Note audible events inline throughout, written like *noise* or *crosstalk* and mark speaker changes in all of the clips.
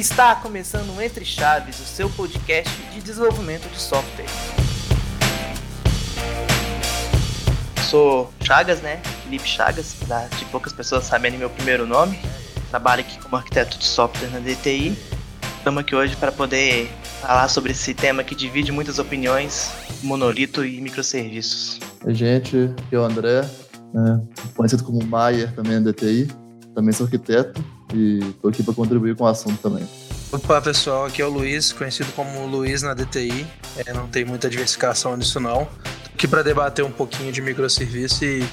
Speaker 1: está começando o Entre Chaves, o seu podcast de desenvolvimento de software. Sou Chagas, né? Felipe Chagas, apesar de poucas pessoas saberem meu primeiro nome. Trabalho aqui como arquiteto de software na DTI. Estamos aqui hoje para poder falar sobre esse tema que divide muitas opiniões, monolito e microserviços.
Speaker 2: Oi, gente, eu André, né, conhecido como Maier também na DTI. Também sou arquiteto e estou aqui para contribuir com o assunto também.
Speaker 3: Opa, pessoal, aqui é o Luiz, conhecido como Luiz na DTI. É, não tem muita diversificação nisso não. Tô aqui para debater um pouquinho de microserviço e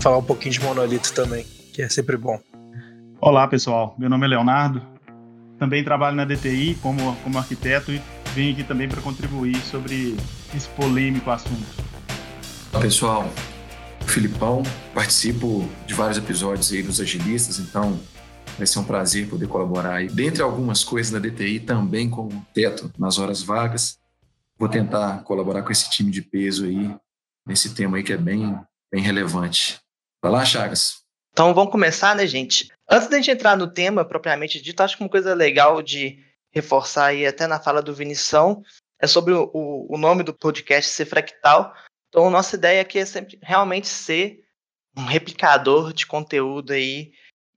Speaker 3: falar um pouquinho de monolito também, que é sempre bom.
Speaker 4: Olá, pessoal. Meu nome é Leonardo. Também trabalho na DTI como, como arquiteto e venho aqui também para contribuir sobre esse polêmico assunto.
Speaker 5: Olá, pessoal. Filipão, participo de vários episódios aí dos Agilistas, então vai ser um prazer poder colaborar aí. Dentre algumas coisas da DTI, também como teto nas horas vagas, vou tentar colaborar com esse time de peso aí, nesse tema aí que é bem, bem relevante. Vai lá, Chagas.
Speaker 1: Então vamos começar, né, gente? Antes da gente entrar no tema propriamente dito, acho que uma coisa legal de reforçar aí até na fala do Vinição é sobre o, o nome do podcast ser fractal, então, nossa ideia aqui é sempre realmente ser um replicador de conteúdo aí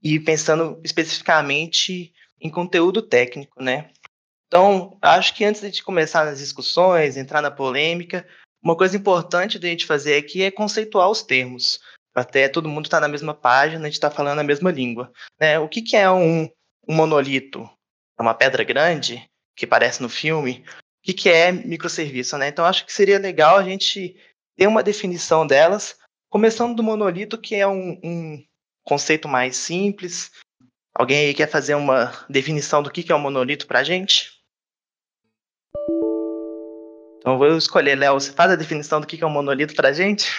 Speaker 1: e pensando especificamente em conteúdo técnico, né? Então, acho que antes de começar nas discussões, entrar na polêmica, uma coisa importante da gente fazer aqui é conceituar os termos. Até todo mundo está na mesma página, a gente está falando a mesma língua. Né? O que, que é um, um monolito? É uma pedra grande, que parece no filme? O que, que é microserviço? Né? Então, acho que seria legal a gente ter uma definição delas, começando do monolito, que é um, um conceito mais simples. Alguém aí quer fazer uma definição do que é um monolito para a gente? Então eu vou escolher, Léo. Você faz a definição do que é um monolito para a gente?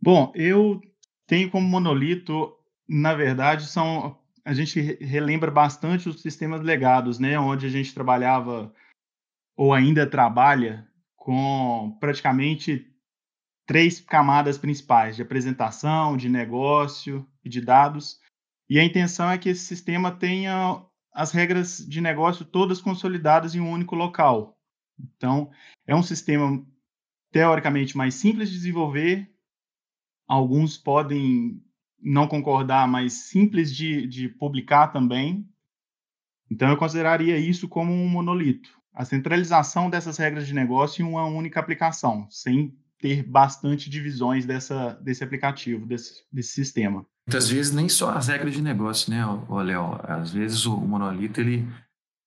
Speaker 4: Bom, eu tenho como monolito, na verdade, são a gente relembra bastante os sistemas legados, né, onde a gente trabalhava ou ainda trabalha com praticamente três camadas principais de apresentação, de negócio e de dados. E a intenção é que esse sistema tenha as regras de negócio todas consolidadas em um único local. Então, é um sistema teoricamente mais simples de desenvolver. Alguns podem não concordar, mas simples de, de publicar também. Então, eu consideraria isso como um monolito. A centralização dessas regras de negócio em uma única aplicação, sem ter bastante divisões dessa, desse aplicativo, desse, desse sistema.
Speaker 5: Muitas vezes nem só as regras de negócio, né, Léo? Às vezes o monolito ele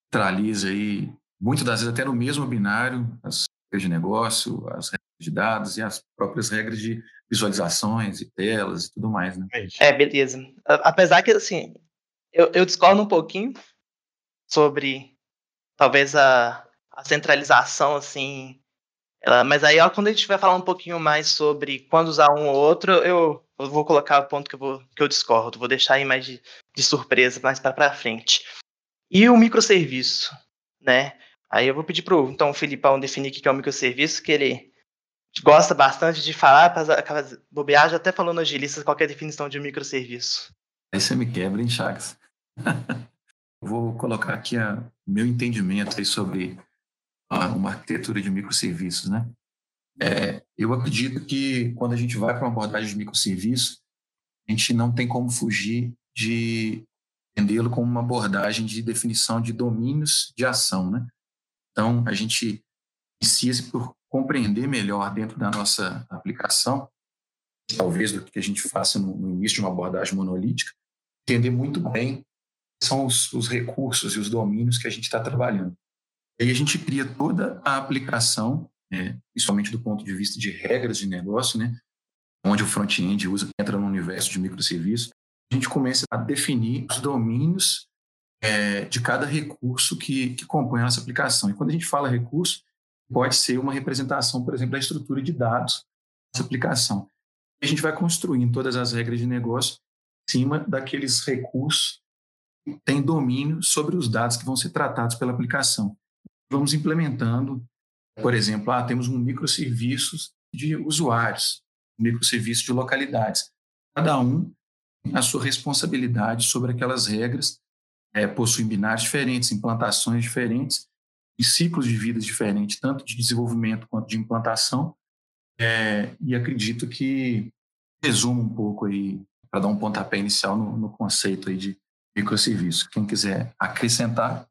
Speaker 5: centraliza aí, muitas das vezes até no mesmo binário, as regras de negócio, as regras de dados e as próprias regras de visualizações e telas e tudo mais, né?
Speaker 1: É, beleza. Apesar que, assim, eu, eu discordo um pouquinho sobre talvez a, a centralização, assim, ela, mas aí, ó, quando a gente vai falar um pouquinho mais sobre quando usar um ou outro, eu, eu vou colocar o ponto que eu, vou, que eu discordo. Vou deixar aí mais de, de surpresa mais para frente. E o microserviço, né? Aí eu vou pedir pro então, o Filipão definir o que é o microserviço, que ele gosta bastante de falar, já até falou no agilista qual a definição de microserviço.
Speaker 5: Aí você me quebra, hein, Chagas? *laughs* vou colocar aqui o meu entendimento sobre uma arquitetura de microserviços, né? É, eu acredito que quando a gente vai para uma abordagem de microserviço, a gente não tem como fugir de entendê-lo como uma abordagem de definição de domínios de ação, né? Então, a gente inicia-se por compreender melhor dentro da nossa aplicação, talvez do que a gente faça no, no início de uma abordagem monolítica, entender muito bem são os, os recursos e os domínios que a gente está trabalhando. Aí a gente cria toda a aplicação, é, principalmente do ponto de vista de regras de negócio, né? onde o front-end entra no universo de microserviços, a gente começa a definir os domínios é, de cada recurso que, que compõe a nossa aplicação. E quando a gente fala recurso, pode ser uma representação, por exemplo, da estrutura de dados dessa aplicação. A gente vai construindo todas as regras de negócio em cima daqueles recursos que têm domínio sobre os dados que vão ser tratados pela aplicação vamos implementando, por exemplo, ah, temos um microserviços de usuários, um microserviço de localidades. Cada um tem a sua responsabilidade sobre aquelas regras é, possuem binários diferentes, implantações diferentes e ciclos de vida diferentes, tanto de desenvolvimento quanto de implantação. É, e acredito que resumo um pouco aí, para dar um pontapé inicial no, no conceito aí de microserviço. Quem quiser acrescentar.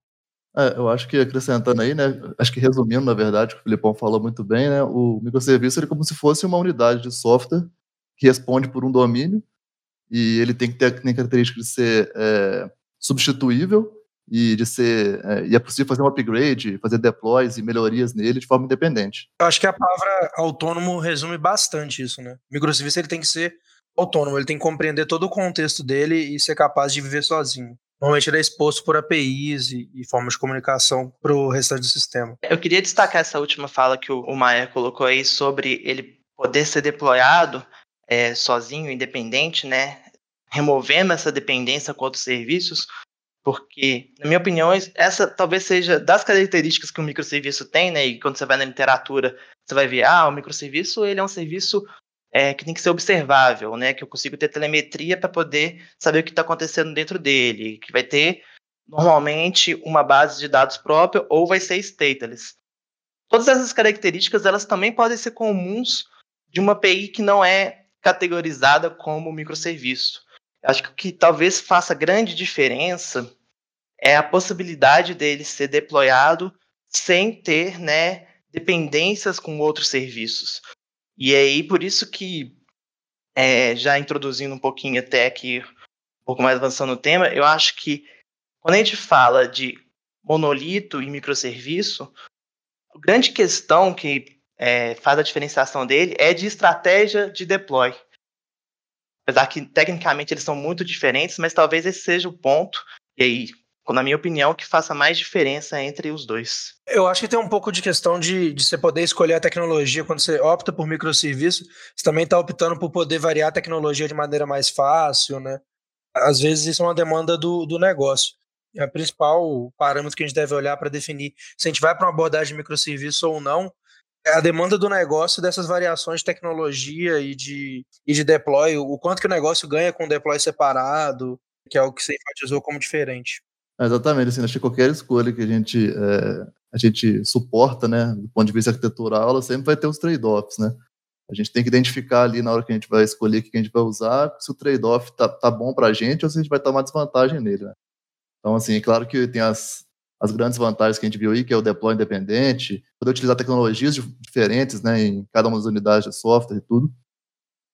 Speaker 2: É, eu acho que acrescentando aí, né, acho que resumindo, na verdade, o que o Filipão falou muito bem, né, o microserviço é como se fosse uma unidade de software que responde por um domínio e ele tem que ter a característica de ser é, substituível e de ser é, e é possível fazer um upgrade, fazer deploys e melhorias nele de forma independente.
Speaker 3: Eu acho que a palavra autônomo resume bastante isso, né? O microserviço ele tem que ser autônomo, ele tem que compreender todo o contexto dele e ser capaz de viver sozinho. Normalmente ele é exposto por APIs e, e formas de comunicação para o restante do sistema.
Speaker 1: Eu queria destacar essa última fala que o, o Maia colocou aí sobre ele poder ser deployado é, sozinho, independente, né? Removendo essa dependência com outros serviços, porque, na minha opinião, essa talvez seja das características que o microserviço tem, né? E quando você vai na literatura, você vai ver, ah, o microserviço ele é um serviço é, que tem que ser observável, né? Que eu consigo ter telemetria para poder saber o que está acontecendo dentro dele, que vai ter normalmente uma base de dados própria ou vai ser stateless. Todas essas características elas também podem ser comuns de uma API que não é categorizada como microserviço. Acho que o que talvez faça grande diferença é a possibilidade dele ser deployado sem ter né, dependências com outros serviços. E aí, por isso que, é, já introduzindo um pouquinho até aqui, um pouco mais avançando no tema, eu acho que quando a gente fala de monolito e microserviço, a grande questão que é, faz a diferenciação dele é de estratégia de deploy. Apesar que tecnicamente eles são muito diferentes, mas talvez esse seja o ponto, e aí, na minha opinião, que faça mais diferença entre os dois.
Speaker 3: Eu acho que tem um pouco de questão de, de você poder escolher a tecnologia quando você opta por microserviço, você também está optando por poder variar a tecnologia de maneira mais fácil, né? Às vezes isso é uma demanda do, do negócio. É o principal parâmetro que a gente deve olhar para definir se a gente vai para uma abordagem de microserviço ou não é a demanda do negócio dessas variações de tecnologia e de, e de deploy, o quanto que o negócio ganha com deploy separado, que é o que você enfatizou como diferente.
Speaker 2: Exatamente, assim, acho que qualquer escolha que a gente, é, a gente suporta, né, do ponto de vista arquitetural, ela sempre vai ter os trade-offs, né? A gente tem que identificar ali na hora que a gente vai escolher o que a gente vai usar, se o trade-off tá, tá bom para a gente ou se a gente vai tomar desvantagem nele, né? Então, assim, é claro que tem as, as grandes vantagens que a gente viu aí, que é o deploy independente, poder utilizar tecnologias diferentes né, em cada uma das unidades de software e tudo.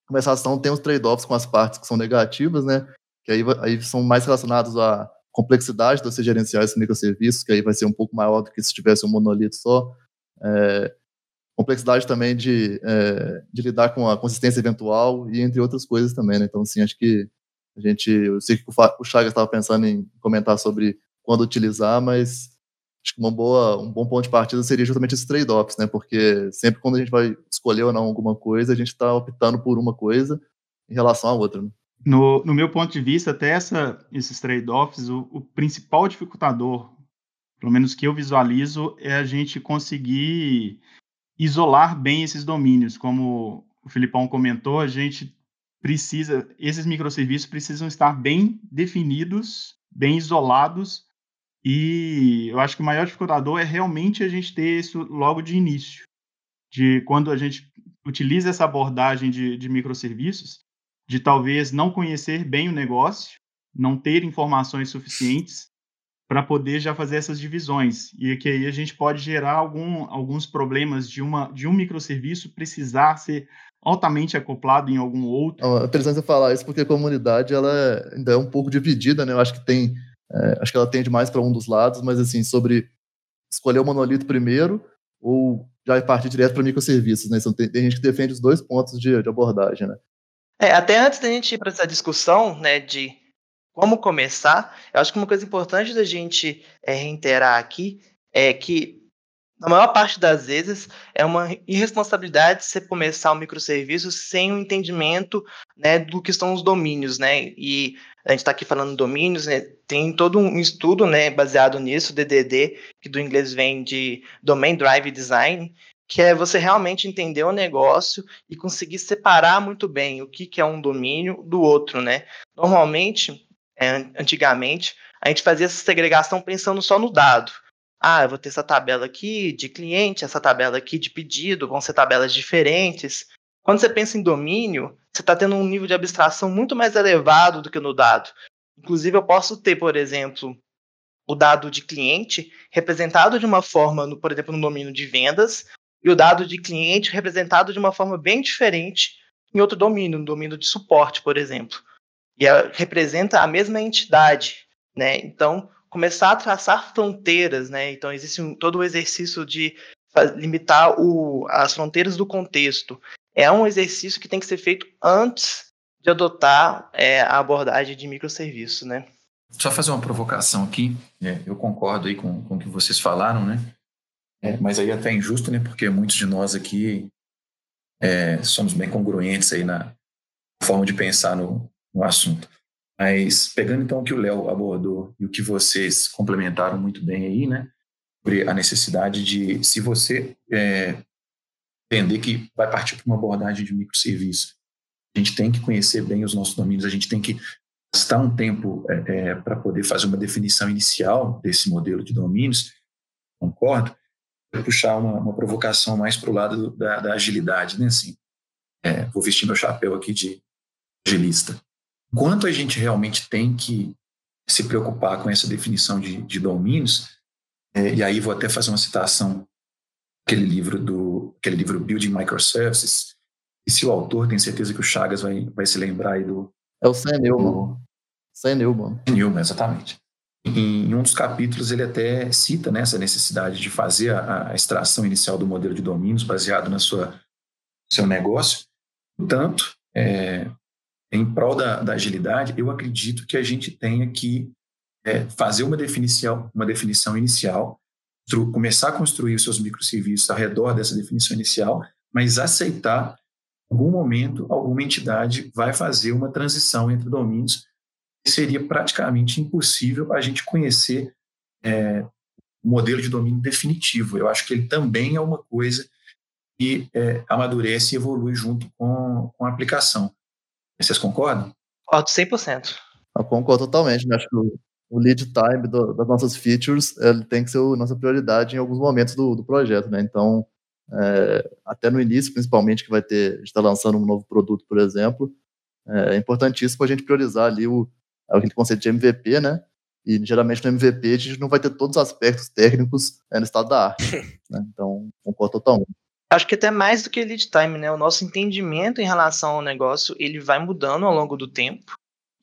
Speaker 2: Mas a ação tem os trade-offs com as partes que são negativas, né, que aí, aí são mais relacionados à complexidade de você gerenciar esses microserviços, que aí vai ser um pouco maior do que se tivesse um monolito só. É, complexidade também de, é, de lidar com a consistência eventual e entre outras coisas também, né? Então, assim, acho que a gente, eu sei que o Chagas estava pensando em comentar sobre quando utilizar, mas acho que uma boa, um bom ponto de partida seria justamente esses trade-offs, né? Porque sempre quando a gente vai escolher ou não alguma coisa, a gente está optando por uma coisa em relação à outra. Né?
Speaker 4: No, no meu ponto de vista, até essa, esses trade-offs, o, o principal dificultador, pelo menos que eu visualizo, é a gente conseguir isolar bem esses domínios. Como o Filipão comentou, a gente precisa, esses microserviços precisam estar bem definidos, bem isolados e eu acho que o maior dificultador é realmente a gente ter isso logo de início. De quando a gente utiliza essa abordagem de, de microserviços, de talvez não conhecer bem o negócio, não ter informações suficientes para poder já fazer essas divisões. E que aí a gente pode gerar algum, alguns problemas de, uma, de um microserviço precisar ser altamente acoplado em algum outro.
Speaker 2: É interessante você falar isso porque a comunidade ela ainda é um pouco dividida, né? Eu acho que tem é, acho que ela tende mais para um dos lados, mas assim, sobre escolher o monolito primeiro ou já partir direto para microserviços, né? Então, tem, tem, gente que defende os dois pontos de, de abordagem, né?
Speaker 1: É, até antes da gente ir para essa discussão, né, de como começar, eu acho que uma coisa importante da gente é, reiterar aqui é que na maior parte das vezes, é uma irresponsabilidade você começar um microserviço sem o um entendimento né, do que são os domínios, né? E a gente está aqui falando domínios, né? Tem todo um estudo, né, baseado nisso, DDD, que do inglês vem de Domain Drive Design, que é você realmente entender o negócio e conseguir separar muito bem o que, que é um domínio do outro, né? Normalmente, é, antigamente, a gente fazia essa segregação pensando só no dado. Ah, eu vou ter essa tabela aqui de cliente, essa tabela aqui de pedido, vão ser tabelas diferentes. Quando você pensa em domínio, você está tendo um nível de abstração muito mais elevado do que no dado. Inclusive, eu posso ter, por exemplo, o dado de cliente representado de uma forma, por exemplo, no domínio de vendas, e o dado de cliente representado de uma forma bem diferente em outro domínio, no domínio de suporte, por exemplo. E a, representa a mesma entidade, né? Então, começar a traçar fronteiras, né? Então, existe um, todo o exercício de limitar o, as fronteiras do contexto. É um exercício que tem que ser feito antes de adotar é, a abordagem de microserviço, né?
Speaker 5: Só fazer uma provocação aqui. É, eu concordo aí com, com o que vocês falaram, né? É, mas aí é até injusto, né? Porque muitos de nós aqui é, somos bem congruentes aí na forma de pensar no, no assunto. Mas pegando então o que o Léo abordou e o que vocês complementaram muito bem aí, né? Sobre a necessidade de, se você é, entender que vai partir para uma abordagem de microserviço, a gente tem que conhecer bem os nossos domínios, a gente tem que gastar um tempo é, é, para poder fazer uma definição inicial desse modelo de domínios, concordo, puxar uma, uma provocação mais para o lado da, da, agilidade, né? Assim, é, vou vestir meu chapéu aqui de agilista. Quanto a gente realmente tem que se preocupar com essa definição de, de domínios, é, e aí vou até fazer uma citação aquele livro do aquele livro Building Microservices, e se o autor tem certeza que o Chagas vai, vai se lembrar aí do...
Speaker 2: É o Sam Newman. Sam Newman.
Speaker 5: Newman, exatamente. Em, um dos capítulos ele até cita né, essa necessidade de fazer a, a extração inicial do modelo de domínios baseado na sua seu negócio. Portanto, é, em prol da, da, agilidade, eu acredito que a gente tenha que é, fazer uma definição, uma definição inicial, começar a construir os seus microserviços ao redor dessa definição inicial, mas aceitar, em algum momento, alguma entidade vai fazer uma transição entre domínios seria praticamente impossível a gente conhecer é, o modelo de domínio definitivo. Eu acho que ele também é uma coisa que é, amadurece e evolui junto com, com a aplicação. Vocês concordam?
Speaker 1: Concordo 100%.
Speaker 2: Eu concordo totalmente. Né? Acho que o, o lead time do, das nossas features ele tem que ser a nossa prioridade em alguns momentos do, do projeto. Né? Então, é, até no início, principalmente, que vai ter, a gente está lançando um novo produto, por exemplo, é importantíssimo a gente priorizar ali o, aquele conceito de MVP, né? E geralmente no MVP a gente não vai ter todos os aspectos técnicos é, no estado da arte. *laughs* né? Então, concordo totalmente.
Speaker 1: Acho que até mais do que lead time, né? O nosso entendimento em relação ao negócio, ele vai mudando ao longo do tempo.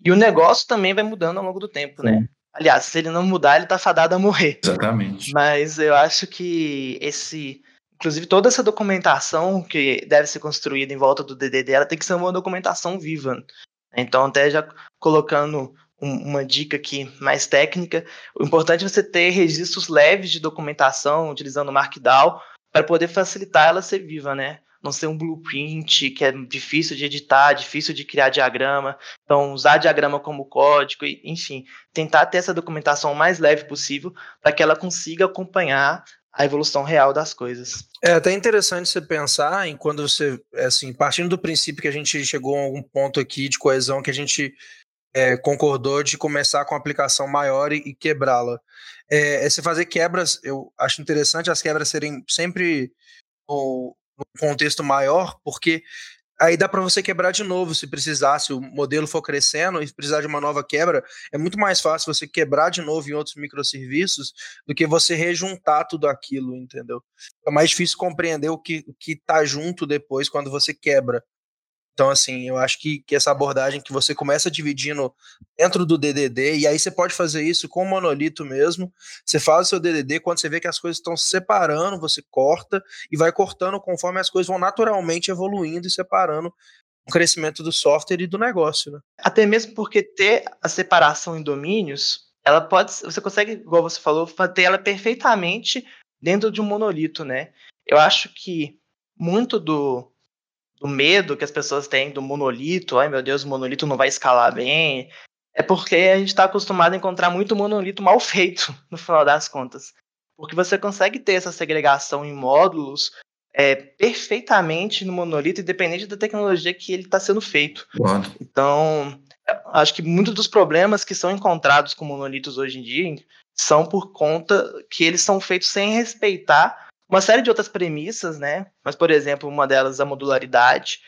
Speaker 1: E o negócio também vai mudando ao longo do tempo, né? Sim. né? Aliás, se ele não mudar, ele tá fadado a morrer.
Speaker 5: Exatamente.
Speaker 1: Mas eu acho que esse. Inclusive, toda essa documentação que deve ser construída em volta do DDD, ela tem que ser uma documentação viva. Então, até já colocando um, uma dica aqui mais técnica, o importante é você ter registros leves de documentação, utilizando o Markdown, para poder facilitar ela ser viva, né? Não ser um blueprint que é difícil de editar, difícil de criar diagrama. Então, usar diagrama como código, enfim, tentar ter essa documentação o mais leve possível para que ela consiga acompanhar a evolução real das coisas.
Speaker 3: É até interessante você pensar em quando você, assim, partindo do princípio que a gente chegou a algum ponto aqui de coesão que a gente é, concordou de começar com uma aplicação maior e, e quebrá-la. É, é, você fazer quebras, eu acho interessante as quebras serem sempre no, no contexto maior, porque aí dá para você quebrar de novo se precisar, se o modelo for crescendo e precisar de uma nova quebra, é muito mais fácil você quebrar de novo em outros microserviços do que você rejuntar tudo aquilo, entendeu? É mais difícil compreender o que, o que tá junto depois quando você quebra. Então, assim, eu acho que, que essa abordagem que você começa dividindo dentro do DDD, e aí você pode fazer isso com o monolito mesmo. Você faz o seu DDD, quando você vê que as coisas estão se separando, você corta e vai cortando conforme as coisas vão naturalmente evoluindo e separando o crescimento do software e do negócio. Né?
Speaker 1: Até mesmo porque ter a separação em domínios, ela pode, você consegue, igual você falou, ter ela perfeitamente dentro de um monolito, né? Eu acho que muito do do medo que as pessoas têm do monolito, ai meu Deus, o monolito não vai escalar bem, é porque a gente está acostumado a encontrar muito monolito mal *laughs* feito, no final das contas. Porque você consegue ter essa segregação em módulos é, perfeitamente no monolito, independente da tecnologia que ele está sendo feito. Então, Acho que muitos dos problemas que são encontrados com monolitos hoje em dia são por conta que eles são feitos sem respeitar uma série de outras premissas, né? Mas, por exemplo, uma delas a modularidade.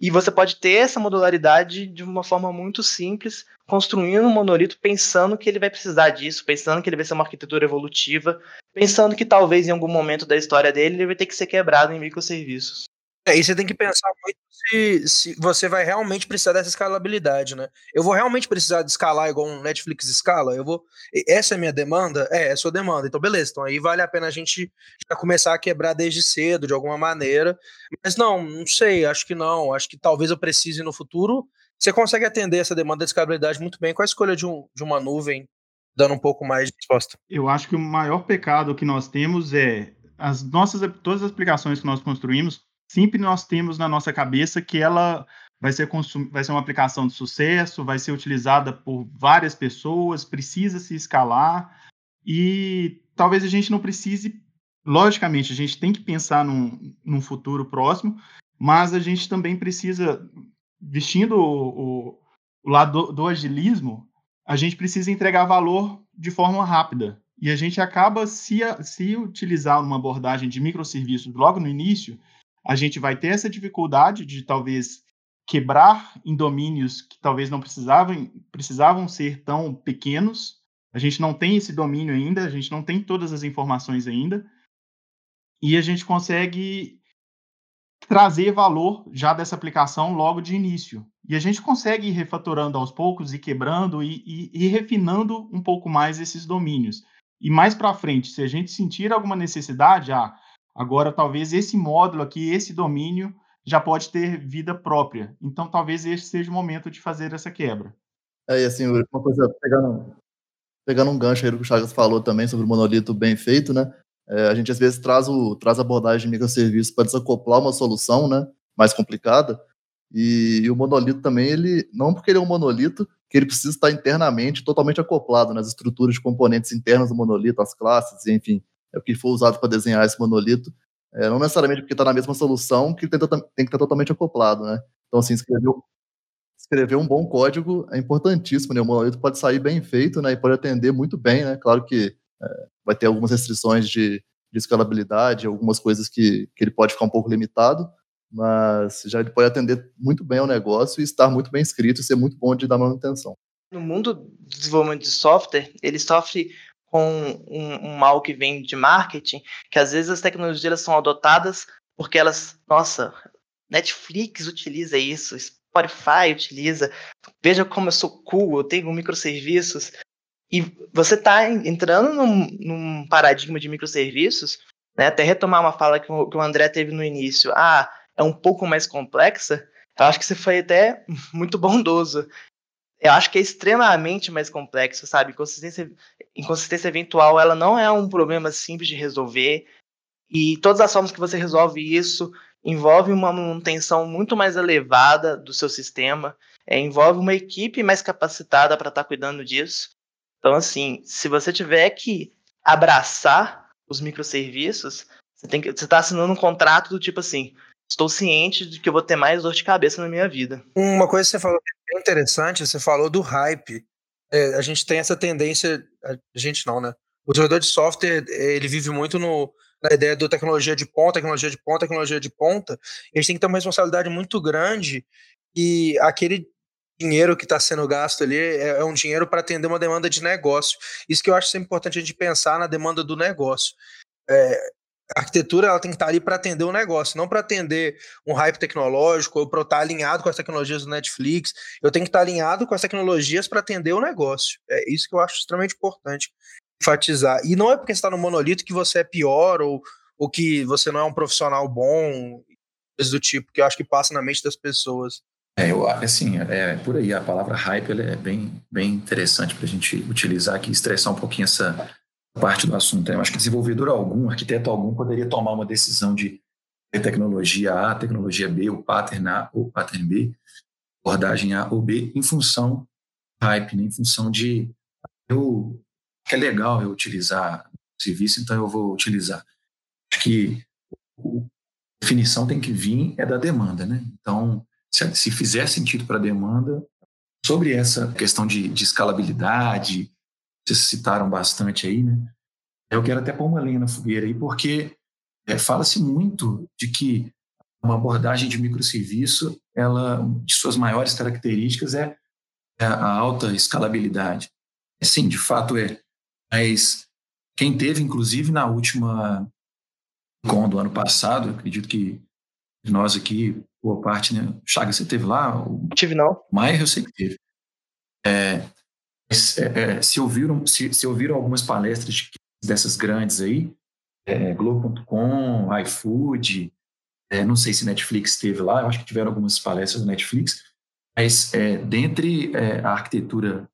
Speaker 1: E você pode ter essa modularidade de uma forma muito simples, construindo um monolito pensando que ele vai precisar disso, pensando que ele vai ser uma arquitetura evolutiva, pensando que talvez em algum momento da história dele ele vai ter que ser quebrado em microserviços.
Speaker 3: É, e você tem que pensar muito se, se você vai realmente precisar dessa escalabilidade, né? Eu vou realmente precisar de escalar igual um Netflix escala? Eu vou. Essa é a minha demanda? É, é a sua demanda. Então, beleza. Então aí vale a pena a gente já começar a quebrar desde cedo, de alguma maneira. Mas não, não sei, acho que não. Acho que talvez eu precise no futuro. Você consegue atender essa demanda de escalabilidade muito bem com a escolha de, um, de uma nuvem, dando um pouco mais de resposta.
Speaker 4: Eu acho que o maior pecado que nós temos é as nossas todas as aplicações que nós construímos sempre nós temos na nossa cabeça que ela vai ser, vai ser uma aplicação de sucesso, vai ser utilizada por várias pessoas, precisa se escalar e talvez a gente não precise, logicamente, a gente tem que pensar num, num futuro próximo, mas a gente também precisa, vestindo o, o, o lado do, do agilismo, a gente precisa entregar valor de forma rápida. E a gente acaba, se, se utilizar uma abordagem de microserviços logo no início, a gente vai ter essa dificuldade de talvez quebrar em domínios que talvez não precisavam, precisavam ser tão pequenos. A gente não tem esse domínio ainda, a gente não tem todas as informações ainda. E a gente consegue trazer valor já dessa aplicação logo de início. E a gente consegue ir refatorando aos poucos e quebrando e, e, e refinando um pouco mais esses domínios. E mais para frente, se a gente sentir alguma necessidade, ah, Agora, talvez esse módulo aqui, esse domínio, já pode ter vida própria. Então, talvez esse seja o momento de fazer essa quebra.
Speaker 2: É, e assim, uma coisa, pegando, pegando um gancho aí do que o Chagas falou também sobre o monolito bem feito, né? É, a gente às vezes traz, o, traz abordagem de microserviço para desacoplar uma solução, né? Mais complicada. E, e, o monolito também, ele não porque ele é um monolito, que ele precisa estar internamente totalmente acoplado nas estruturas de componentes internas do monolito, as classes, enfim, é o que foi usado para desenhar esse monolito, é, não necessariamente porque está na mesma solução que tem, tem que estar totalmente acoplado, né? Então, assim, escrever, escrever um bom código é importantíssimo, né? O monolito pode sair bem feito, né? E pode atender muito bem, né? Claro que é, vai ter algumas restrições de, de escalabilidade, algumas coisas que, que ele pode ficar um pouco limitado, mas já ele pode atender muito bem ao negócio e estar muito bem escrito e ser muito bom de dar manutenção.
Speaker 1: No mundo do desenvolvimento de software, ele sofre com um, um, mal que vem de marketing, que às vezes as tecnologias são adotadas porque elas, nossa, Netflix utiliza isso, Spotify utiliza, veja como eu sou cool, eu tenho microserviços, e você está entrando num, num, paradigma de microserviços, né, até retomar uma fala que o, que o André teve no início, ah, é um pouco mais complexa, eu acho que você foi até *laughs* muito bondoso eu acho que é extremamente mais complexo, sabe? Inconsistência, inconsistência eventual, ela não é um problema simples de resolver. E todas as formas que você resolve isso envolve uma manutenção muito mais elevada do seu sistema, é, envolve uma equipe mais capacitada para estar tá cuidando disso. Então, assim, se você tiver que abraçar os microserviços, você tem que você está assinando um contrato do tipo assim, estou ciente de que eu vou ter mais dor de cabeça na minha vida.
Speaker 3: Uma coisa que você falou que é interessante, você falou do hype. É, a gente tem essa tendência, a gente não, né? O desenvolvedor de software, ele vive muito no, na ideia do tecnologia de ponta, tecnologia de ponta, tecnologia de ponta. E gente tem que ter uma responsabilidade muito grande e aquele dinheiro que está sendo gasto ali é, é um dinheiro para atender uma demanda de negócio. Isso que eu acho sempre importante a gente pensar na demanda do negócio. É, a arquitetura ela tem que estar ali para atender o negócio, não para atender um hype tecnológico ou para estar alinhado com as tecnologias do Netflix. Eu tenho que estar alinhado com as tecnologias para atender o negócio. É isso que eu acho extremamente importante enfatizar. E não é porque está no monolito que você é pior ou, ou que você não é um profissional bom, coisas do tipo, que eu acho que passa na mente das pessoas.
Speaker 5: É, eu, assim, é, por aí, a palavra hype é bem, bem interessante para a gente utilizar aqui, estressar um pouquinho essa, parte do assunto. Eu acho que desenvolvedor algum, arquiteto algum, poderia tomar uma decisão de tecnologia A, tecnologia B, o pattern A ou pattern B, abordagem A ou B, em função hype, né? em função de eu é legal eu utilizar o serviço, então eu vou utilizar. Acho que a definição tem que vir é da demanda, né? Então, se, se fizer sentido para a demanda, sobre essa questão de, de escalabilidade, vocês citaram bastante aí, né? Eu quero até pôr uma lenha na fogueira aí, porque é, fala-se muito de que uma abordagem de microserviço, ela, de suas maiores características é, é a alta escalabilidade. Sim, de fato é. Mas quem teve, inclusive, na última com do ano passado, acredito que nós aqui, boa parte, né? Chaga, você teve lá?
Speaker 1: O... Tive não.
Speaker 5: Maier eu sei que teve. É, é, é, se, ouviram, se, se, ouviram algumas palestras dessas grandes aí, é, Globo.com, iFood, é, não sei se Netflix teve lá, eu acho que tiveram algumas palestras da Netflix, mas é, dentre é, a arquitetura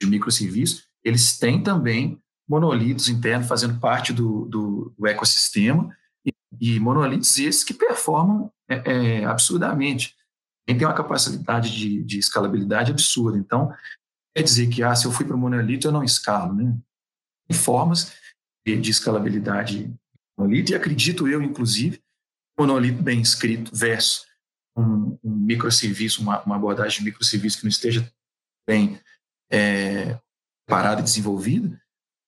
Speaker 5: de microserviços, eles têm também monolitos internos fazendo parte do, do, do ecossistema e, e, monolitos esses que performam é, é absurdamente. Tem uma capacidade de, de, escalabilidade absurda. Então, quer dizer que, ah, se eu fui para o monolito, eu não escalo, né? Tem formas de, de escalabilidade monolito, e acredito eu, inclusive, monolito bem escrito versus um, um microserviço, uma, uma, abordagem de microserviço que não esteja bem é, parada e desenvolvida,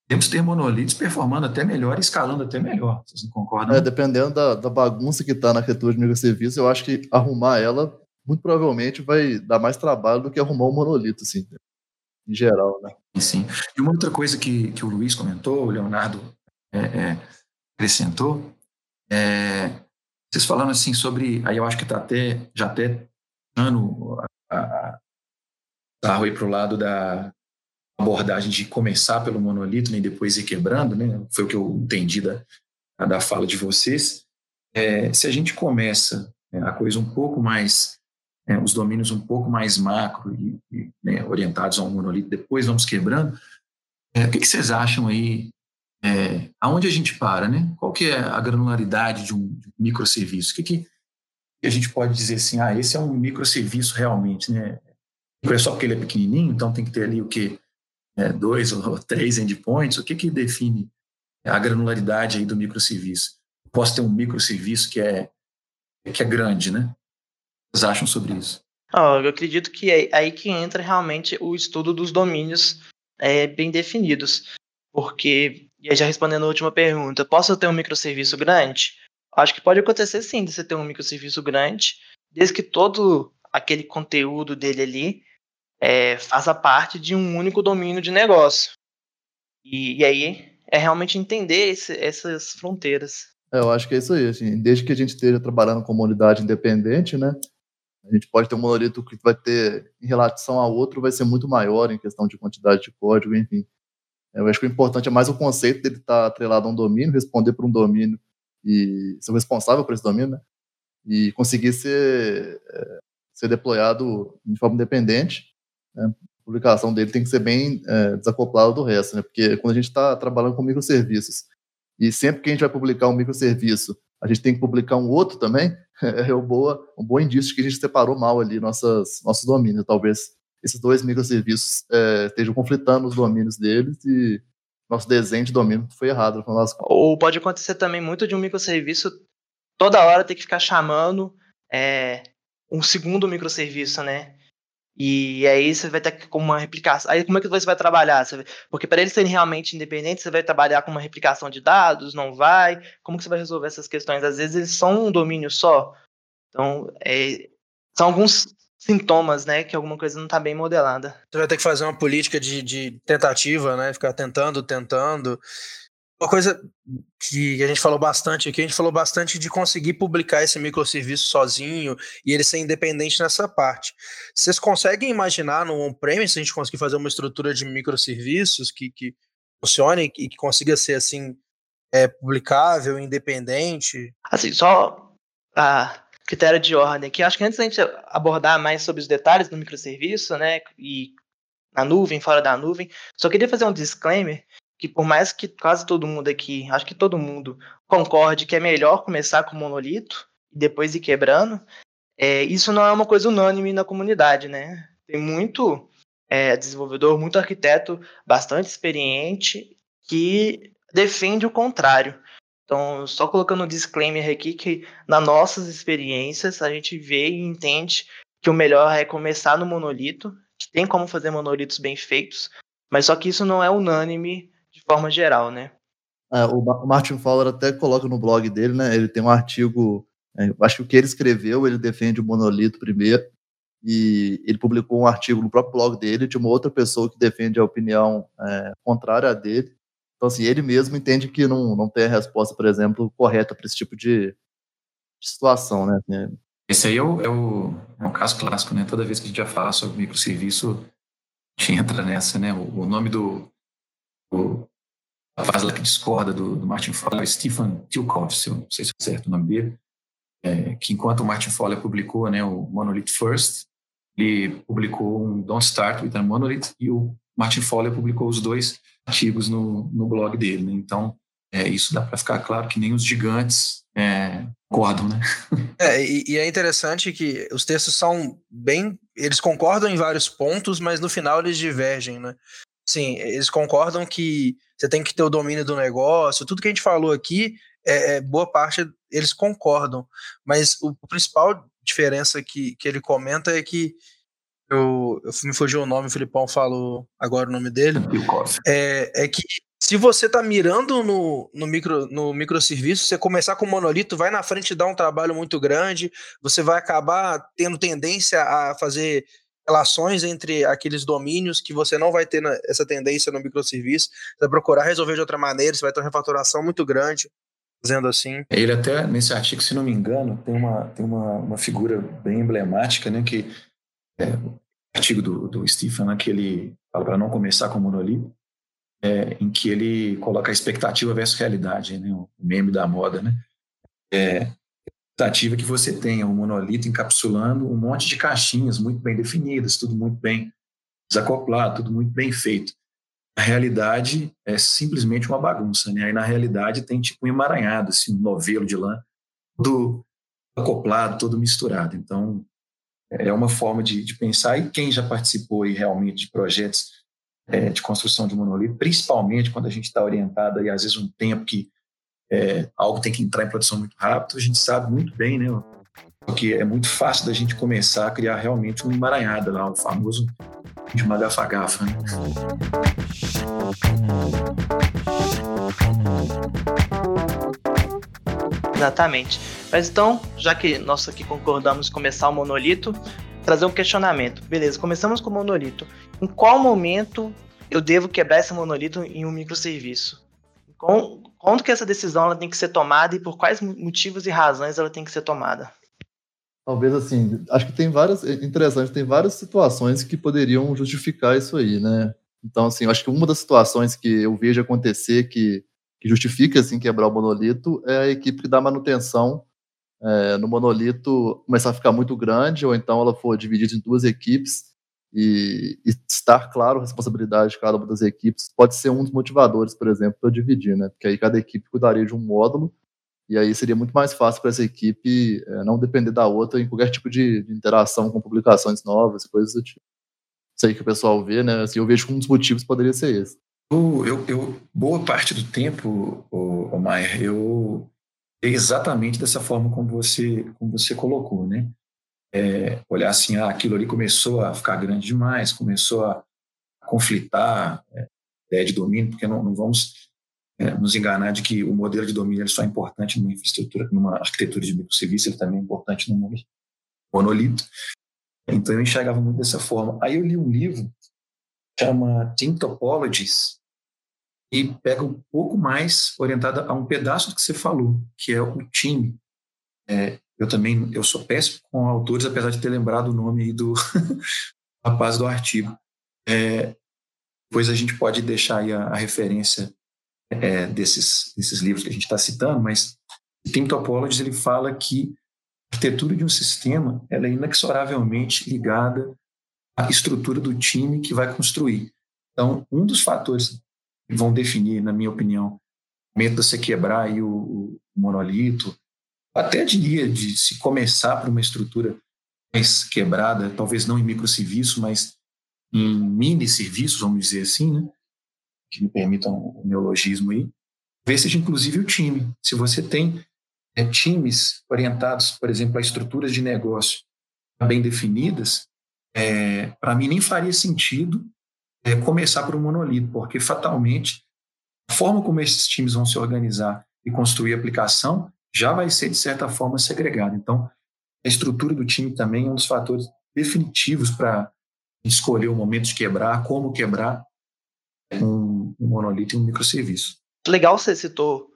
Speaker 5: temos ter monolitos performando até melhor e escalando até melhor. Vocês não concordam?
Speaker 2: É, dependendo da, da bagunça que está na arquitetura de microserviço, eu acho que arrumar ela, muito provavelmente, vai dar mais trabalho do que arrumar um monolito, assim, em geral, né?
Speaker 5: Sim. E uma outra coisa que, que o Luiz comentou, o Leonardo é, é, acrescentou, é, vocês falando assim sobre, aí eu acho que está até, já até dando a, a, aí para o lado da abordagem de começar pelo monolito né, e depois ir quebrando, né? Foi o que eu entendi da, da fala de vocês. É, se a gente começa né, a coisa um pouco mais, é, os domínios um pouco mais macro e, e né, orientados ao monolito, depois vamos quebrando, é, o que, que vocês acham aí é, aonde a gente para, né? Qual que é a granularidade de um, de um microserviço? O que, que a gente pode dizer assim, ah, esse é um microserviço realmente, né? É só porque ele é pequenininho, então tem que ter ali o que é, dois ou *laughs* três endpoints. O que que define a granularidade aí do microserviço? Posso ter um microserviço que é que é grande, né? Vocês acham sobre isso?
Speaker 1: Oh, eu acredito que é aí que entra realmente o estudo dos domínios é, bem definidos, porque e aí, já respondendo a última pergunta, posso ter um microserviço grande? Acho que pode acontecer sim de você ter um microserviço grande, desde que todo aquele conteúdo dele ali é, faça parte de um único domínio de negócio. E, e aí é realmente entender esse, essas fronteiras.
Speaker 2: É, eu acho que é isso aí. Assim, desde que a gente esteja trabalhando com uma unidade independente, né? A gente pode ter um monolito que vai ter, em relação ao outro, vai ser muito maior em questão de quantidade de código, enfim. Eu acho que o importante é mais o conceito dele estar tá atrelado a um domínio, responder para um domínio e ser responsável por esse domínio, né? E conseguir ser, é, ser deployado de forma independente. Né? A publicação dele tem que ser bem é, desacoplada do resto, né? Porque quando a gente está trabalhando com microserviços e sempre que a gente vai publicar um microserviço, a gente tem que publicar um outro também, *laughs* é um, boa, um bom indício de que a gente separou mal ali nossas, nossos domínios. Talvez esses dois microserviços é, estejam conflitando os domínios deles e nosso desenho de domínio foi errado.
Speaker 1: Ou pode acontecer também muito de um microserviço toda hora ter que ficar chamando é, um segundo microserviço, né? E aí você vai ter que com uma replicação. Aí como é que você vai trabalhar? Porque para eles serem realmente independentes, você vai trabalhar com uma replicação de dados, não vai? Como que você vai resolver essas questões? Às vezes eles são um domínio só. Então, é, são alguns sintomas, né, que alguma coisa não está bem modelada.
Speaker 3: Você vai ter que fazer uma política de, de tentativa, né, ficar tentando, tentando. Uma coisa que a gente falou bastante aqui, a gente falou bastante de conseguir publicar esse microserviço sozinho e ele ser independente nessa parte. Vocês conseguem imaginar no on-premise a gente conseguir fazer uma estrutura de microserviços que, que funcione e que consiga ser assim é, publicável, independente?
Speaker 1: Assim, só ah, critério de ordem, que acho que antes da gente abordar mais sobre os detalhes do microserviço, né, e na nuvem, fora da nuvem, só queria fazer um disclaimer que por mais que quase todo mundo aqui, acho que todo mundo concorde que é melhor começar com monolito e depois ir quebrando, é, isso não é uma coisa unânime na comunidade, né? Tem muito é, desenvolvedor, muito arquiteto bastante experiente que defende o contrário. Então, só colocando um disclaimer aqui que nas nossas experiências a gente vê e entende que o melhor é começar no monolito, que tem como fazer monolitos bem feitos, mas só que isso não é unânime forma geral, né?
Speaker 2: É, o Martin Fowler até coloca no blog dele, né? Ele tem um artigo, é, acho que o que ele escreveu, ele defende o monolito primeiro, e ele publicou um artigo no próprio blog dele de uma outra pessoa que defende a opinião é, contrária a dele. Então, assim, ele mesmo entende que não, não tem a resposta, por exemplo, correta para esse tipo de, de, situação, né?
Speaker 5: Esse aí é o, é, o, é um caso clássico, né? Toda vez que a gente já fala sobre microserviço, a gente entra nessa, né? O, o nome do, fase lá que discorda do, do Martin Fowler é Stephen Tilkov, se eu não sei se é certo o nome dele, é, que enquanto o Martin Fowler publicou né, o Monolith First, ele publicou um Don't Start with a Monolith e o Martin Fowler publicou os dois artigos no, no blog dele. Né? Então, é, isso dá para ficar claro que nem os gigantes é, concordam, né? *laughs*
Speaker 3: É, e, e, é interessante que os textos são bem. Eles concordam em vários pontos, mas no final eles divergem, né? Sim, eles concordam que você tem que ter o domínio do negócio, tudo que a gente falou aqui, é, é boa parte eles concordam, mas o, o, principal diferença que, que ele comenta é que eu, eu me fugiu o nome, o Filipão falou agora o nome dele, é, é que se você está mirando no, no, micro, no microserviço, você começar com monolito, vai na frente dar um trabalho muito grande, você vai acabar tendo tendência a fazer relações entre aqueles domínios que você não vai ter na, essa tendência no microserviço, você vai procurar resolver de outra maneira, você vai ter uma refatoração muito grande fazendo assim.
Speaker 5: Ele até, nesse artigo, se não me engano, tem uma, tem uma, uma figura bem emblemática, né, que é, o artigo do, do Stephen, né, que ele fala para não começar com monolito, é, em que ele coloca a expectativa versus realidade, né, o meme da moda, né, é, expectativa que você tenha um monolito encapsulando um monte de caixinhas muito bem definidas, tudo muito bem desacoplado, tudo muito bem feito. A realidade é simplesmente uma bagunça, né? Aí na realidade tem tipo um emaranhado, assim, um novelo de lã, todo acoplado, todo misturado. Então é uma forma de, de pensar e quem já participou aí realmente de projetos é, de construção de monolito, principalmente quando a gente está orientado aí às vezes um tempo que é, algo tem que entrar em produção muito rápido, a gente sabe muito bem, né? Porque é muito fácil da gente começar a criar realmente um emaranhado lá, o famoso de uma gafa-gafa. Né?
Speaker 1: Exatamente. Mas então, já que nós aqui concordamos começar o monolito, trazer um questionamento. Beleza, começamos com o monolito. Em qual momento eu devo quebrar esse monolito em um microserviço? Quando que essa decisão ela tem que ser tomada e por quais motivos e razões ela tem que ser tomada?
Speaker 2: Talvez assim, acho que tem várias, é interessante, tem várias situações que poderiam justificar isso aí, né? Então, assim, acho que uma das situações que eu vejo acontecer que, que justifica, assim, quebrar o monolito é a equipe que dá manutenção é, no monolito começar a ficar muito grande, ou então ela for dividida em duas equipes e, e estar claro a responsabilidade de cada uma das equipes pode ser um dos motivadores, por exemplo, para dividir, né? Porque aí cada equipe cuidaria de um módulo e aí seria muito mais fácil para essa equipe é, não depender da outra em qualquer tipo de, de, interação com publicações novas, coisas do tipo. Isso aí que o pessoal vê, né? Assim, eu vejo que um dos motivos poderia ser esse.
Speaker 5: Eu, eu, boa parte do tempo, o, o Maier, eu exatamente dessa forma como você, como você colocou, né? É, olhar assim, ah, aquilo ali começou a ficar grande demais, começou a conflitar, é, ideia de domínio, porque não, não vamos é, nos enganar de que o modelo de domínio é só importante numa infraestrutura, numa arquitetura de microserviço, ele também é importante no monolito. Então eu enxergava muito dessa forma. Aí eu li um livro chama Team Topologies e pega um pouco mais orientada a um pedaço do que você falou, que é o time. É, eu também eu sou péssimo com autores, apesar de ter lembrado o nome do *laughs* rapaz do artigo. É, depois a gente pode deixar aí a, a referência é, desses, desses livros que a gente está citando, mas o Team Topologies ele fala que a arquitetura de um sistema ela é inexoravelmente ligada à estrutura do time que vai construir. Então, um dos fatores que vão definir, na minha opinião, o momento de você quebrar aí o, o monolito, até diria de se começar por uma estrutura mais quebrada, talvez não em microserviço, mas em mini serviços, vamos dizer assim, né? que me permitam o neologismo aí, ver seja inclusive o time. Se você tem é, times orientados, por exemplo, a estruturas de negócio bem definidas, é, para mim nem faria sentido é, começar por um monolito, porque fatalmente a forma como esses times vão se organizar e construir a aplicação já vai ser, de certa forma, segregada. Então, a estrutura do time também é um dos fatores definitivos para escolher o momento de quebrar, como quebrar um, um monolito e um microserviço.
Speaker 1: Legal você citou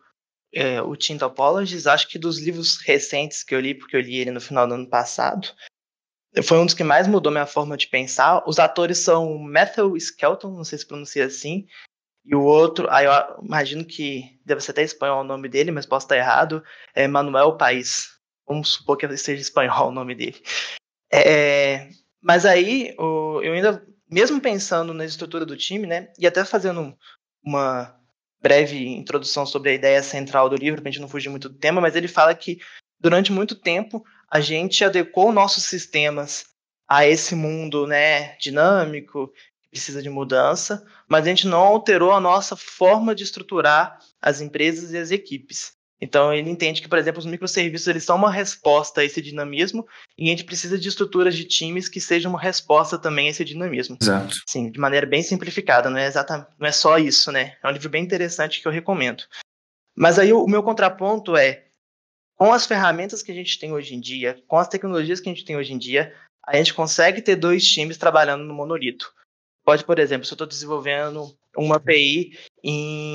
Speaker 1: é, o Team Topologies, acho que dos livros recentes que eu li, porque eu li ele no final do ano passado, foi um dos que mais mudou minha forma de pensar. Os atores são Matthew Skelton, não sei se pronuncia assim, e o outro, aí eu imagino que deve ser até espanhol o nome dele, mas posso estar errado, é Manuel País. Vamos supor que seja espanhol *laughs* o nome dele. É, mas aí, eu ainda, mesmo pensando na estrutura do time, né, e até fazendo uma breve introdução sobre a ideia central do livro, para a gente não fugir muito do tema, mas ele fala que durante muito tempo a gente adequou nossos sistemas a esse mundo né, dinâmico, precisa de mudança, mas a gente não alterou a nossa forma de estruturar as empresas e as equipes. Então ele entende que, por exemplo, os microserviços eles são uma resposta a esse dinamismo e a gente precisa de estruturas de times que sejam uma resposta também a esse dinamismo.
Speaker 5: Exato.
Speaker 1: Sim, de maneira bem simplificada, não é exatamente, não é só isso, né? É um livro bem interessante que eu recomendo. Mas aí o, o meu contraponto é com as ferramentas que a gente tem hoje em dia, com as tecnologias que a gente tem hoje em dia, a gente consegue ter dois times trabalhando no monolito. Pode, por exemplo, se eu estou desenvolvendo uma API em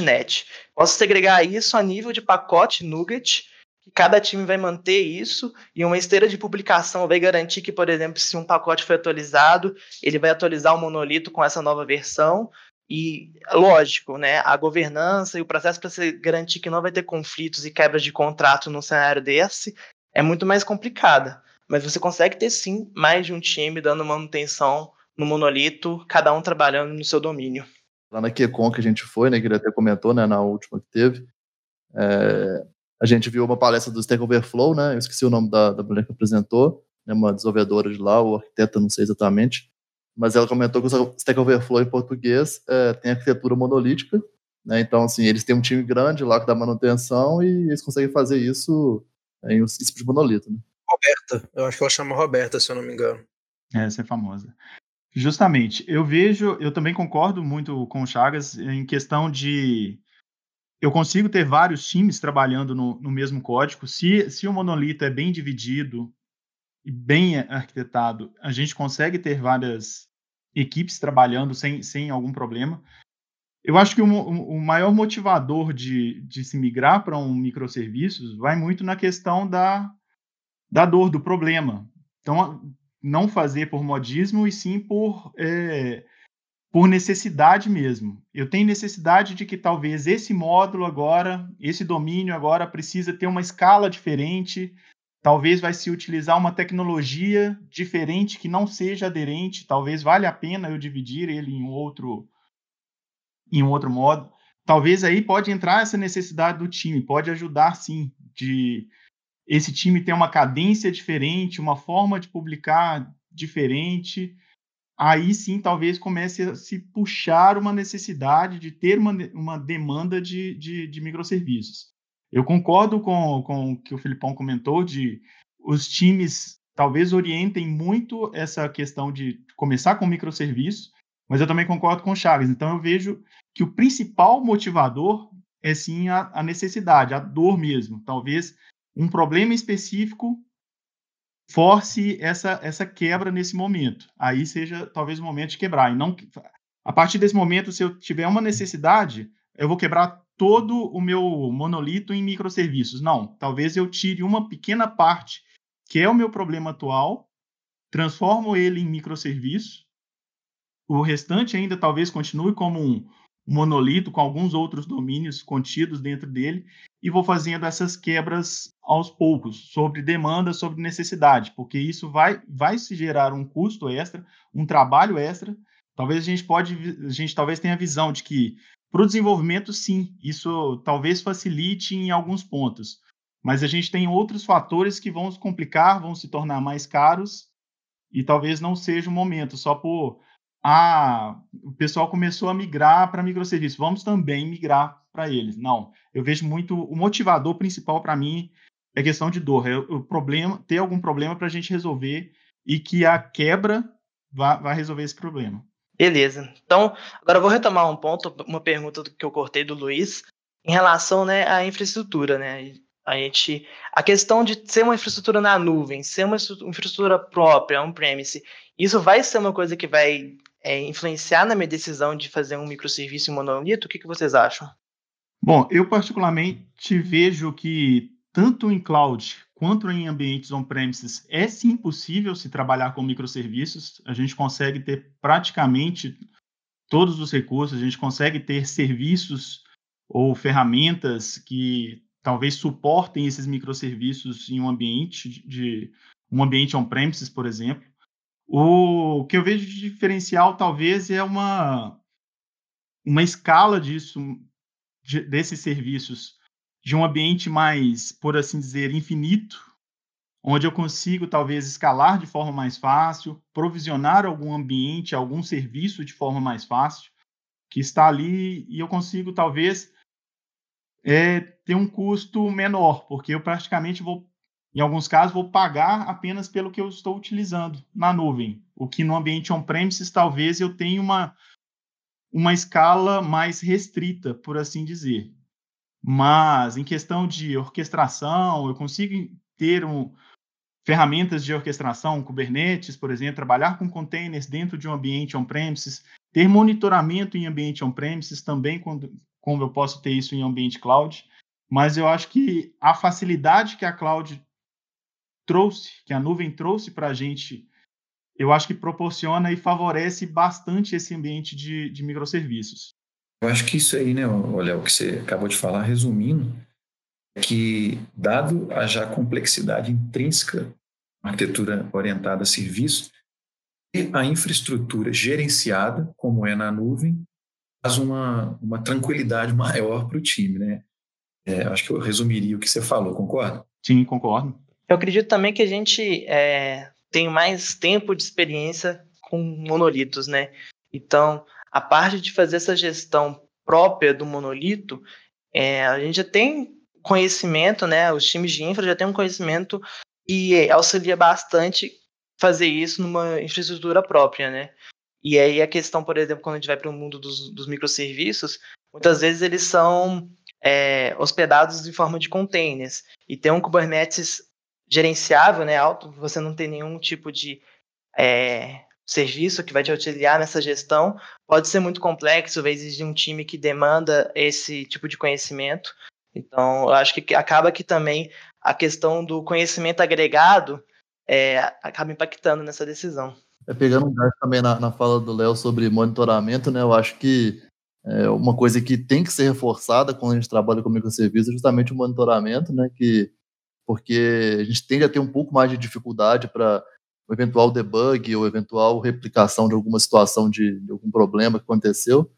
Speaker 1: .NET. Posso segregar isso a nível de pacote NuGet, que cada time vai manter isso, e uma esteira de publicação vai garantir que, por exemplo, se um pacote foi atualizado, ele vai atualizar o monolito com essa nova versão. E, lógico, né, a governança e o processo para se garantir que não vai ter conflitos e quebras de contrato num cenário desse é muito mais complicada. Mas você consegue ter, sim, mais de um time dando manutenção no monolito, cada um trabalhando no seu domínio
Speaker 2: lá na QCon que a gente foi, né, que ele até comentou, né, na última que teve, é, a gente viu uma palestra do Stack Overflow, né, eu esqueci o nome da, da mulher que apresentou, né, uma desenvolvedora de lá, o arquiteta, não sei exatamente, mas ela comentou que o Stack Overflow em português é, tem arquitetura monolítica, né, então, assim, eles têm um time grande lá que dá manutenção e eles conseguem fazer isso em um tipo de monolito, né.
Speaker 3: Roberta, eu acho que ela chama Roberta, se eu não me engano.
Speaker 4: É, essa é famosa. Justamente. Eu vejo, eu também concordo muito com o Chagas em questão de. Eu consigo ter vários times trabalhando no, no mesmo código. Se, se o monolito é bem dividido e bem arquitetado, a gente consegue ter várias equipes trabalhando sem, sem algum problema. Eu acho que o, o maior motivador de, de se migrar para um microserviços vai muito na questão da, da dor, do problema. Então, não fazer por modismo e sim por, é, por necessidade mesmo. Eu tenho necessidade de que talvez esse módulo agora, esse domínio agora precisa ter uma escala diferente, talvez vai se utilizar uma tecnologia diferente que não seja aderente, talvez valha a pena eu dividir ele em outro em um outro modo. Talvez aí pode entrar essa necessidade do time, pode ajudar sim de esse time tem uma cadência diferente, uma forma de publicar diferente, aí sim talvez comece a se puxar uma necessidade de ter uma, uma demanda de, de, de microserviços. Eu concordo com, com o que o Filipão comentou de os times talvez orientem muito essa questão de começar com microserviços, mas eu também concordo com o Chaves. Então eu vejo que o principal motivador é sim a, a necessidade, a dor mesmo. Talvez um problema específico force essa, essa quebra nesse momento. Aí seja talvez o momento de quebrar. E não, a partir desse momento, se eu tiver uma necessidade, eu vou quebrar todo o meu monolito em microserviços. Não, talvez eu tire uma pequena parte, que é o meu problema atual, transformo ele em microserviço. O restante ainda talvez continue como um, monolito com alguns outros domínios contidos dentro dele e vou fazendo essas quebras aos poucos sobre demanda, sobre necessidade, porque isso vai vai se gerar um custo extra, um trabalho extra. Talvez a gente pode a gente talvez tenha a visão de que para o desenvolvimento sim, isso talvez facilite em alguns pontos, mas a gente tem outros fatores que vão se complicar, vão se tornar mais caros e talvez não seja o momento só por ah, o pessoal começou a migrar para microserviços, vamos também migrar para eles. Não, eu vejo muito, o motivador principal para mim é questão de dor, é o problema, ter algum problema para a gente resolver e que a quebra vai resolver esse problema.
Speaker 1: Beleza. Então, agora eu vou retomar um ponto, uma pergunta que eu cortei do Luiz, em relação né, à infraestrutura. Né? A, gente, a questão de ser uma infraestrutura na nuvem, ser uma infraestrutura própria, on-premise, isso vai ser uma coisa que vai é, influenciar na minha decisão de fazer um microserviço em monolito? O que, que vocês acham?
Speaker 4: Bom, eu particularmente vejo que tanto em cloud quanto em ambientes on-premises é sim possível se trabalhar com microserviços. A gente consegue ter praticamente todos os recursos, a gente consegue ter serviços ou ferramentas que talvez suportem esses microserviços em um ambiente de um ambiente on-premises, por exemplo. O que eu vejo de diferencial talvez é uma uma escala disso de, desses serviços de um ambiente mais, por assim dizer, infinito, onde eu consigo talvez escalar de forma mais fácil, provisionar algum ambiente, algum serviço de forma mais fácil, que está ali e eu consigo talvez é, ter um custo menor, porque eu praticamente vou, em alguns casos, vou pagar apenas pelo que eu estou utilizando na nuvem, o que no ambiente on-premises talvez eu tenha uma uma escala mais restrita, por assim dizer. Mas em questão de orquestração, eu consigo ter um, ferramentas de orquestração, Kubernetes, por exemplo, trabalhar com containers dentro de um ambiente on-premises, ter monitoramento em ambiente on-premises também, quando, como eu posso ter isso em ambiente cloud. Mas eu acho que a facilidade que a cloud trouxe, que a nuvem trouxe para a gente eu acho que proporciona e favorece bastante esse ambiente de, de microserviços.
Speaker 5: Eu acho que isso aí, né, olha, o que você acabou de falar, resumindo, é que, dado a já complexidade intrínseca, arquitetura orientada a serviço, e a infraestrutura gerenciada, como é na nuvem, faz uma, uma tranquilidade maior para o time, né? É, acho que eu resumiria o que você falou, concorda?
Speaker 4: Sim, concordo.
Speaker 1: Eu acredito também que a gente é, tenho mais tempo de experiência com monolitos, né? Então, a parte de fazer essa gestão própria do monolito, é, a gente já tem conhecimento, né? Os times de infra já têm um conhecimento e auxilia bastante fazer isso numa infraestrutura própria, né? E aí a questão, por exemplo, quando a gente vai para o mundo dos, dos, microserviços, muitas vezes eles são é, hospedados em forma de containers. E tem um Kubernetes gerenciável, né, alto, você não tem nenhum tipo de é, serviço que vai te auxiliar nessa gestão, pode ser muito complexo, vai exigir um time que demanda esse tipo de conhecimento. Então, eu acho que acaba que também a questão do conhecimento agregado é, acaba impactando nessa decisão.
Speaker 2: É, pegando um gancho também na, na fala do Léo sobre monitoramento, né, eu acho que é uma coisa que tem que ser reforçada quando a gente trabalha com microserviços é justamente o monitoramento, né, que porque a gente tende a ter um pouco mais de dificuldade para o eventual debug ou eventual replicação de alguma situação de, de, algum problema que aconteceu.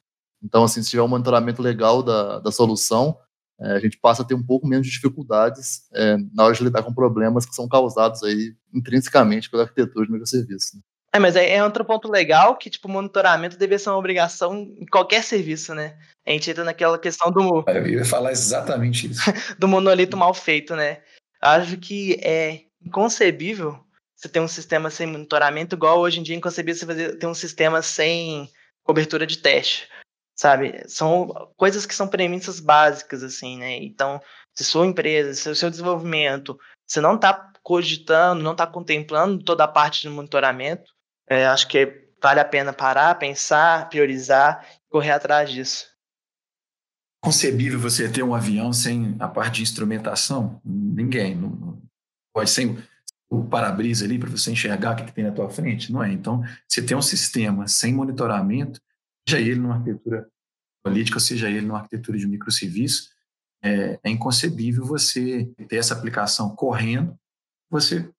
Speaker 2: Então, assim, se tiver um monitoramento legal da, da solução, é, a gente passa a ter um pouco menos de dificuldades é, na hora de lidar com problemas que são causados aí intrinsecamente pela arquitetura de microserviço. Né?
Speaker 1: É, mas é outro ponto legal que, tipo, monitoramento deve ser uma obrigação em qualquer serviço, né? A gente entra naquela questão do...
Speaker 5: Eu ia falar exatamente isso. *laughs*
Speaker 1: do monolito mal feito, né? Acho que é inconcebível você ter um sistema sem monitoramento, igual hoje em dia é inconcebível você fazer, ter um sistema sem cobertura de teste, sabe? São coisas que são premissas básicas, assim, né? Então, se sua empresa, se o seu desenvolvimento, você não está cogitando, não está contemplando toda a parte de monitoramento, é, acho que vale a pena parar, pensar, priorizar correr atrás disso
Speaker 5: concebível você ter um avião sem a parte de instrumentação? Ninguém. Não, pode sem o para-brisa ali para você enxergar o que, tem na tua frente? Não é. Então, você tem um sistema sem monitoramento, seja ele numa arquitetura política, seja ele numa arquitetura de microserviço, é, é inconcebível você ter essa aplicação correndo, você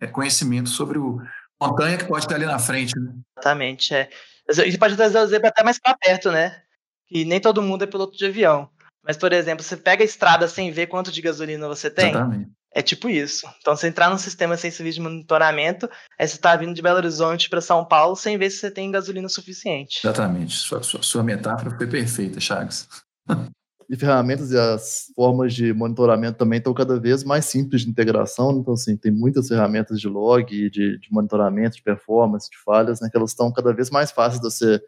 Speaker 5: é conhecimento sobre o montanha que pode estar ali na frente. Né?
Speaker 1: Exatamente. É. Você pode trazer até mais para perto, né? Que nem todo mundo é piloto de avião. Mas, por exemplo, você pega a estrada sem ver quanto de gasolina você tem.
Speaker 5: Exatamente.
Speaker 1: É tipo isso. Então, você entrar num sistema sem serviço de monitoramento, aí você está vindo de Belo Horizonte para São Paulo sem ver se você tem gasolina suficiente.
Speaker 5: Exatamente. Sua, sua, sua metáfora foi perfeita, Chagas. *laughs*
Speaker 2: e ferramentas e as formas de monitoramento também estão cada vez mais simples de integração. Então, assim, tem muitas ferramentas de log, de, de monitoramento, de performance, de falhas, né, que elas estão cada vez mais fáceis de você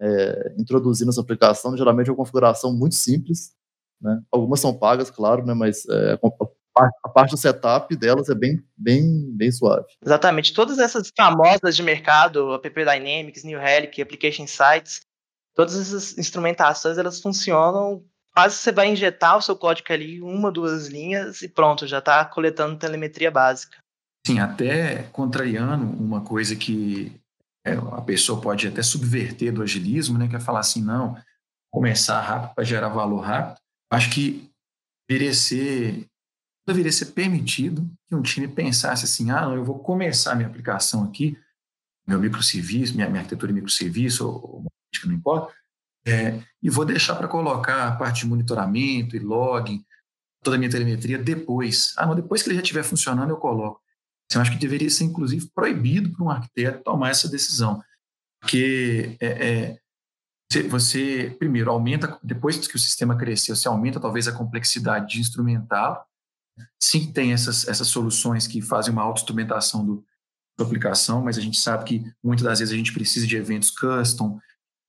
Speaker 2: é, introduzir na sua aplicação. Geralmente é uma configuração muito simples. Né? Algumas são pagas, claro, né, mas é, a parte do setup delas é bem, bem, bem suave.
Speaker 1: Exatamente. Todas essas famosas de mercado, App Dynamics, New Relic, Application Sites, todas essas instrumentações, elas funcionam quase você vai injetar o seu código ali, uma, duas linhas e pronto, já está coletando telemetria básica.
Speaker 5: Sim, até contrariando uma coisa que é, a pessoa pode até subverter do agilismo, né, que é falar assim, não, começar rápido para gerar valor rápido. Acho que deveria ser, deveria ser permitido que um time pensasse assim, ah, não, eu vou começar minha aplicação aqui, meu microserviço, minha, minha arquitetura de microserviço, ou, ou não importa, é, e vou deixar para colocar a parte de monitoramento e log, toda a minha telemetria depois. Ah, não, depois que ele já estiver funcionando, eu coloco. Eu acho que deveria ser, inclusive, proibido para um arquiteto tomar essa decisão. Porque é, é, você, primeiro, aumenta, depois que o sistema cresceu, você aumenta talvez a complexidade de instrumental. Sim, tem essas, essas soluções que fazem uma auto-instrumentação do, da aplicação, mas a gente sabe que muitas das vezes a gente precisa de eventos custom,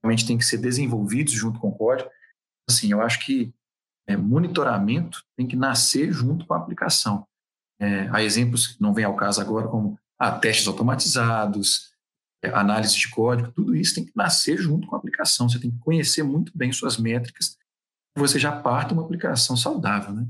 Speaker 5: realmente tem que ser desenvolvidos junto com o código. Assim, eu acho que é, monitoramento tem que nascer junto com a aplicação. É, há exemplos que não vem ao caso agora, como ah, testes automatizados, é, análise de código, tudo isso tem que nascer junto com a aplicação. Você tem que conhecer muito bem suas métricas, você já parte uma aplicação saudável, né?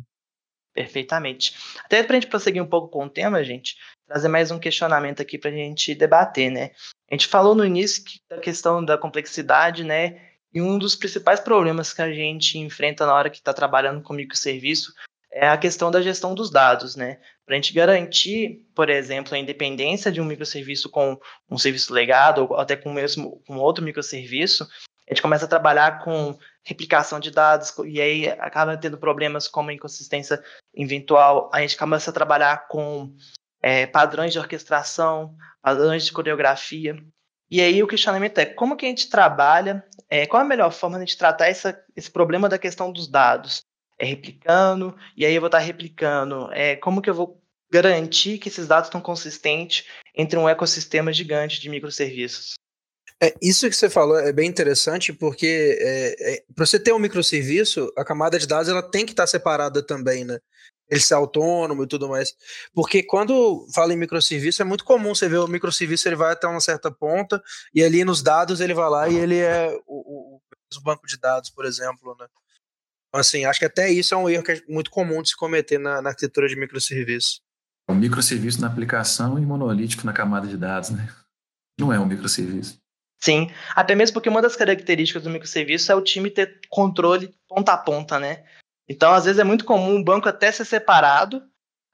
Speaker 1: Perfeitamente. Até para a gente prosseguir um pouco com o tema, gente, trazer mais um questionamento aqui para a gente debater, né? A gente falou no início da questão da complexidade, né? E um dos principais problemas que a gente enfrenta na hora que está trabalhando com microserviço é a questão da gestão dos dados, né? Para a gente garantir, por exemplo, a independência de um microserviço com um serviço legado ou até com mesmo com outro microserviço, a gente começa a trabalhar com replicação de dados e aí acaba tendo problemas como inconsistência eventual. A gente começa a trabalhar com é, padrões de orquestração, padrões de coreografia. E aí o questionamento é como que a gente trabalha, é, qual a melhor forma de a gente tratar essa, esse problema da questão dos dados? É replicando, e aí eu vou estar replicando, é, como que eu vou garantir que esses dados estão consistentes entre um ecossistema gigante de microserviços?
Speaker 3: É, isso que você falou é bem interessante, porque é, é, para você ter um microserviço, a camada de dados ela tem que estar separada também, né? Ele ser autônomo e tudo mais. Porque quando fala em microserviço, é muito comum você ver o microserviço ele vai até uma certa ponta, e ali nos dados ele vai lá e ele é o, o, o banco de dados, por exemplo, né? Assim, acho que até isso é um erro que é muito comum de se cometer na, na arquitetura de microserviço.
Speaker 5: O microserviço na aplicação e monolítico na camada de dados, né? Não é um microserviço.
Speaker 1: Sim, até mesmo porque uma das características do microserviço é o time ter controle ponta a ponta, né? Então, às vezes é muito comum o banco até ser separado,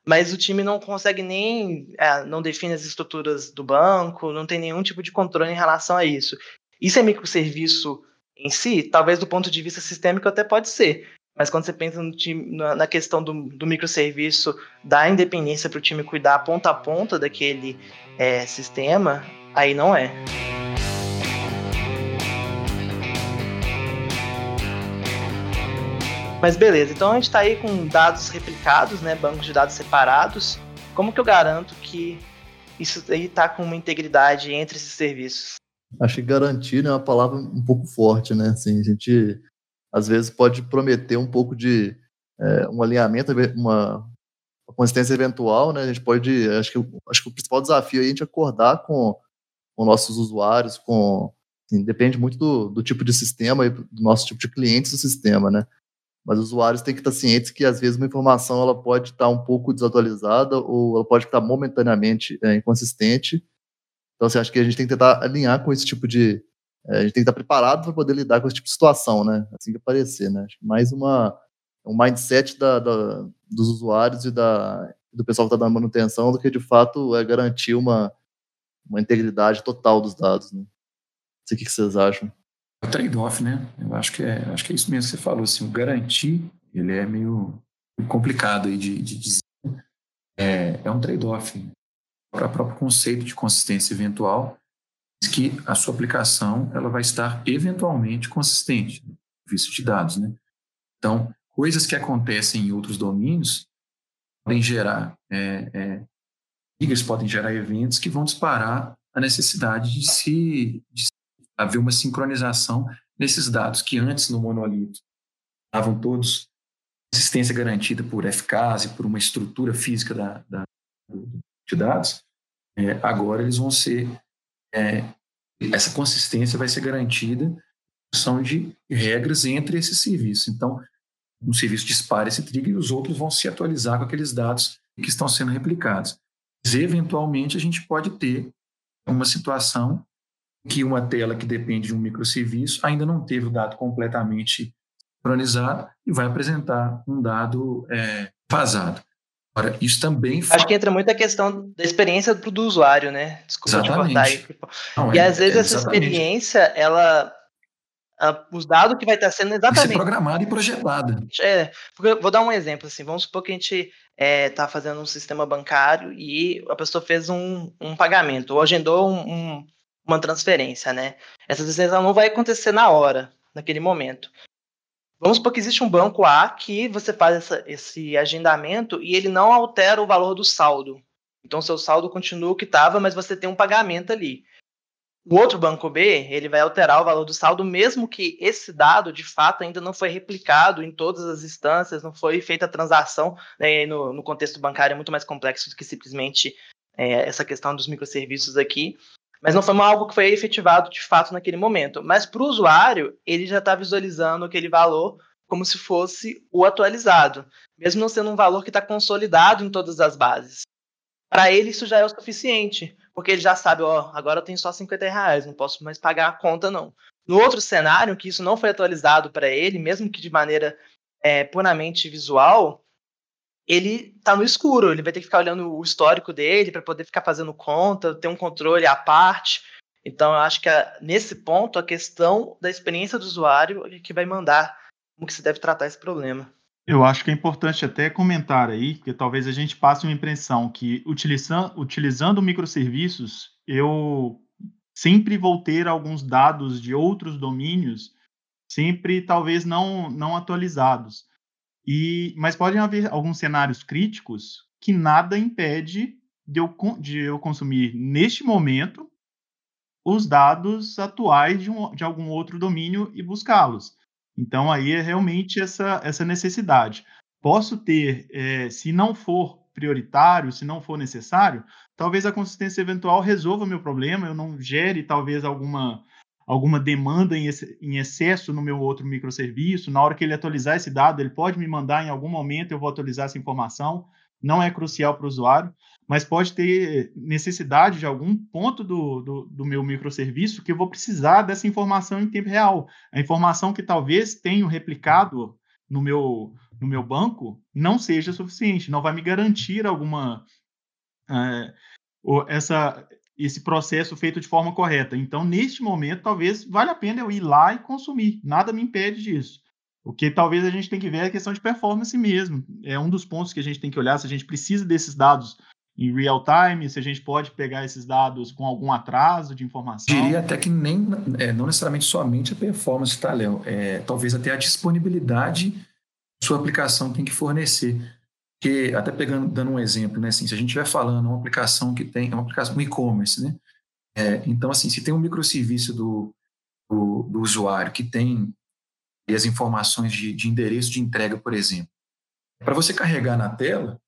Speaker 1: mas o time não consegue nem, é, não define as estruturas do banco, não tem nenhum tipo de controle em relação a isso. Isso é microserviço em si? Talvez do ponto de vista sistêmico até pode ser, mas quando você pensa time, na, na, questão do, do microserviço, da independência para o time cuidar ponta a ponta daquele é, sistema, aí não é. Mas beleza, então a gente está aí com dados replicados, né, bancos de dados separados. Como que eu garanto que isso aí está com uma integridade entre esses serviços?
Speaker 2: Acho que garantir né, é uma palavra um pouco forte, né? Assim, a gente às vezes pode prometer um pouco de é, um alinhamento, uma, uma, consistência eventual, né? A gente pode, acho que, acho que o principal desafio é a gente acordar com, com nossos usuários, com assim, depende muito do, do tipo de sistema e do nosso tipo de clientes do sistema, né? mas os usuários têm que estar cientes que às vezes uma informação ela pode estar um pouco desatualizada ou ela pode estar momentaneamente é, inconsistente. Então, assim, acho que a gente tem que tentar alinhar com esse tipo de. É, a gente tem que estar preparado para poder lidar com esse tipo de situação, né? Assim que aparecer, né? Acho que mais uma, um mindset da, da, dos usuários e da, do pessoal que está dando manutenção do que, de fato, é garantir uma, uma integridade total dos dados, né? Não sei o que vocês acham
Speaker 5: o trade-off, né? Eu acho que é, acho que é isso mesmo que você falou. Assim, o garantir, ele é meio complicado aí de, de dizer. É, é um trade-off. O próprio conceito de consistência eventual que a sua aplicação ela vai estar eventualmente consistente, visto de dados, né? Então, coisas que acontecem em outros domínios podem gerar é, é, ligas, podem gerar eventos que vão disparar a necessidade de se de haver uma sincronização nesses dados que antes no monolito estavam todos existência garantida por FKs e por uma estrutura física da, da de dados, é, agora eles vão ser é, essa consistência vai ser garantida são de regras entre esses serviços. Então, um serviço dispara esse trigger e os outros vão se atualizar com aqueles dados que estão sendo replicados. Mas, eventualmente, a gente pode ter uma situação que uma tela que depende de um microserviço ainda não teve o dado completamente sincronizado e vai apresentar um dado é, vazado. Agora, isso também.
Speaker 1: Acho que entra muito a questão da experiência do, usuário, né? Desculpa exatamente. te cortar aí. Não, e é, às vezes é, essa experiência, ela os dados que vai estar sendo exatamente. Ser
Speaker 5: programada e projetada.
Speaker 1: É, vou dar um exemplo assim. Vamos supor que a gente está é, tá fazendo um sistema bancário e a pessoa fez um, um pagamento ou agendou um, um, uma transferência, né? Essa transferência não vai acontecer na hora, naquele momento. Vamos supor que existe um banco A que você faz essa, esse agendamento e ele não altera o valor do saldo. Então, seu saldo continua o que estava, mas você tem um pagamento ali. O outro banco B, ele vai alterar o valor do saldo, mesmo que esse dado, de fato, ainda não foi replicado em todas as instâncias, não foi feita a transação. Né, no, no, contexto bancário é muito mais complexo do que simplesmente é, essa questão dos microserviços aqui. Mas não foi algo que foi efetivado de fato naquele momento. Mas para o usuário, ele já está visualizando aquele valor como se fosse o atualizado, mesmo não sendo um valor que está consolidado em todas as bases. Para ele, isso já é o suficiente porque ele já sabe, ó, agora eu tenho só 50 reais, não posso mais pagar a conta, não. No outro cenário, que isso não foi atualizado para ele, mesmo que de maneira é, puramente visual, ele está no escuro, ele vai ter que ficar olhando o histórico dele para poder ficar fazendo conta, ter um controle à parte. Então, eu acho que nesse ponto, a questão da experiência do usuário é que vai mandar como que se deve tratar esse problema.
Speaker 4: Eu acho que é importante até comentar aí, porque talvez a gente passe uma impressão que utilizando, utilizando microserviços, eu sempre vou ter alguns dados de outros domínios, sempre talvez não, não atualizados. E, mas podem haver alguns cenários críticos que nada impede de eu, de eu consumir neste momento os dados atuais de, um, de algum outro domínio e buscá-los. Então, aí é realmente essa, essa necessidade. Posso ter, é, se não for prioritário, se não for necessário, talvez a consistência eventual resolva meu problema, eu não gere talvez alguma, alguma demanda em, em excesso no meu outro microserviço. Na hora que ele atualizar esse dado, ele pode me mandar em algum momento, eu vou atualizar essa informação. Não é crucial para o usuário mas pode ter necessidade de algum ponto do, do, do, meu microserviço que eu vou precisar dessa informação em tempo real. A informação que talvez tenha replicado no meu, no meu banco não seja suficiente, não vai me garantir alguma. É, essa, esse processo feito de forma correta. Então, neste momento, talvez valha a pena eu ir lá e consumir. Nada me impede disso. O que talvez a gente tem que ver é a questão de performance mesmo. É um dos pontos que a gente tem que olhar se a gente precisa desses dados em real time, se a gente pode pegar esses dados com algum atraso de informação?
Speaker 5: Diria até que nem, é, não necessariamente somente a performance, tá, Léo? É, talvez até a disponibilidade sua aplicação tem que fornecer. Porque, até pegando, dando um exemplo, né, assim, se a gente estiver falando uma aplicação que tem, é uma aplicação, um e-commerce, né? É, então, assim, se tem um microserviço do, do, do usuário que tem as informações de, de endereço de entrega, por exemplo, para você carregar na tela,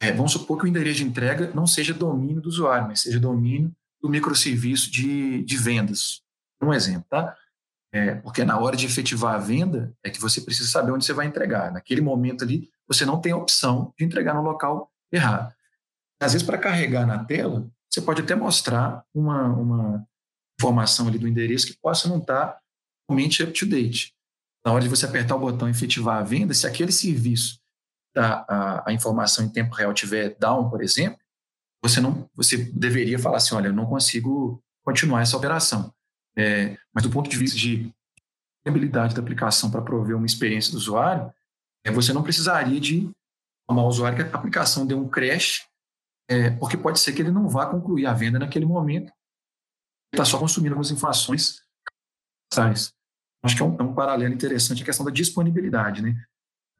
Speaker 5: é, vamos supor que o endereço de entrega não seja domínio do usuário, mas seja domínio do microserviço de, de vendas. Um exemplo, tá? É, porque na hora de efetivar a venda é que você precisa saber onde você vai entregar. Naquele momento ali, você não tem opção de entregar no local errado. Às vezes, para carregar na tela, você pode até mostrar uma, uma informação ali do endereço que possa não estar realmente up-to-date. Na hora de você apertar o botão efetivar a venda, se aquele serviço a, a, a, informação em tempo real tiver down, por exemplo, você não, você deveria falar assim, olha, eu não consigo continuar essa operação. É, mas do ponto de vista de habilidade da aplicação para prover uma experiência do usuário, você não precisaria de o usuário que a aplicação deu um crash, é, porque pode ser que ele não vá concluir a venda naquele momento, está só consumindo algumas informações. Acho que é um, é um paralelo interessante a questão da disponibilidade, né?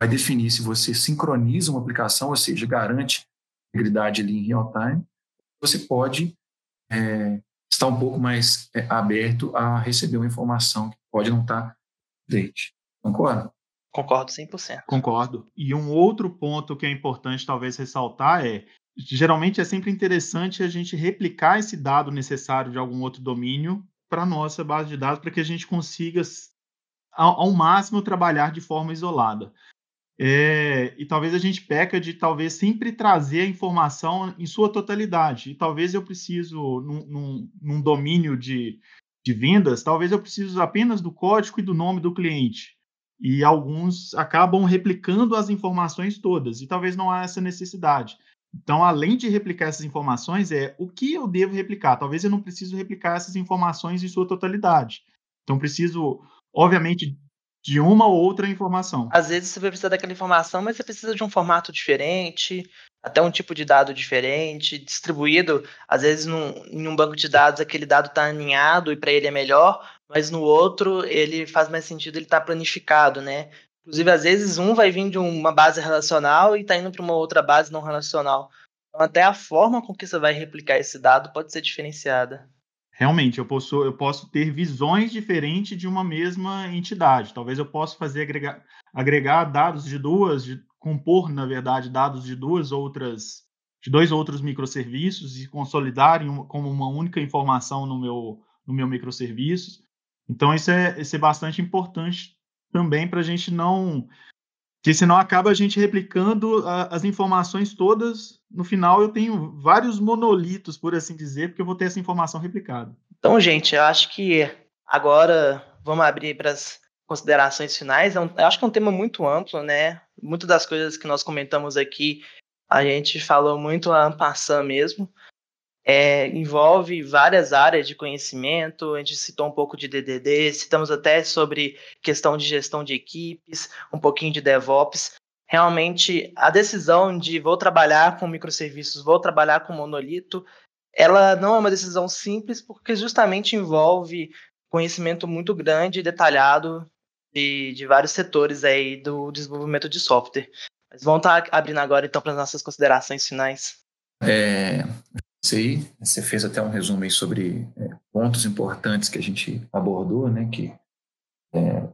Speaker 5: Vai definir se você sincroniza uma aplicação, ou seja, garante integridade ali em real time, você pode é, estar um pouco mais é, aberto a receber uma informação que pode não estar update. Concorda?
Speaker 1: Concordo 100%.
Speaker 4: Concordo. E um outro ponto que é importante talvez ressaltar é, geralmente é sempre interessante a gente replicar esse dado necessário de algum outro domínio para nossa base de dados, para que a gente consiga, ao, ao máximo, trabalhar de forma isolada. É, e talvez a gente peca de talvez sempre trazer a informação em sua totalidade. E talvez eu preciso, num, num, num domínio de, de vendas, talvez eu preciso apenas do código e do nome do cliente e alguns acabam replicando as informações todas, e talvez não há essa necessidade. Então, além de replicar essas informações, é o que eu devo replicar. Talvez eu não preciso replicar essas informações em sua totalidade. Então, preciso, obviamente, de uma ou outra informação.
Speaker 1: Às vezes você vai precisar daquela informação, mas você precisa de um formato diferente, até um tipo de dado diferente, distribuído. Às vezes, num, em um banco de dados, aquele dado está aninhado e para ele é melhor, mas no outro ele faz mais sentido ele estar tá planificado, né? Inclusive, às vezes, um vai vir de uma base relacional e está indo para uma outra base não relacional. Então, até a forma com que você vai replicar esse dado pode ser diferenciada
Speaker 4: realmente eu posso, eu posso ter visões diferentes de uma mesma entidade. Talvez eu possa fazer agregar, agregar dados de duas, de, compor, na verdade, dados de duas outras, de dois outros microserviços e consolidar em, como uma única informação no meu, no meu microserviço. Então, isso é, isso é bastante importante também para a gente não que senão acaba a gente replicando a, as informações todas. No final, eu tenho vários monolitos, por assim dizer, porque eu vou ter essa informação replicada.
Speaker 1: Então, gente, eu acho que agora vamos abrir para as considerações finais. É eu acho que é um tema muito amplo, né? Muitas das coisas que nós comentamos aqui, a gente falou muito a passando mesmo é, envolve várias áreas de conhecimento. A gente citou um pouco de DDD, citamos até sobre questão de gestão de equipes, um pouquinho de DevOps. Realmente, a decisão de vou trabalhar com microserviços, vou trabalhar com monolito, ela não é uma decisão simples, porque justamente envolve conhecimento muito grande e detalhado de, de vários setores aí do desenvolvimento de software. Mas vamos estar tá abrindo agora, então, para as nossas considerações finais.
Speaker 5: É, aí, você fez até um resumo aí sobre é, pontos importantes que a gente abordou, né, que, é,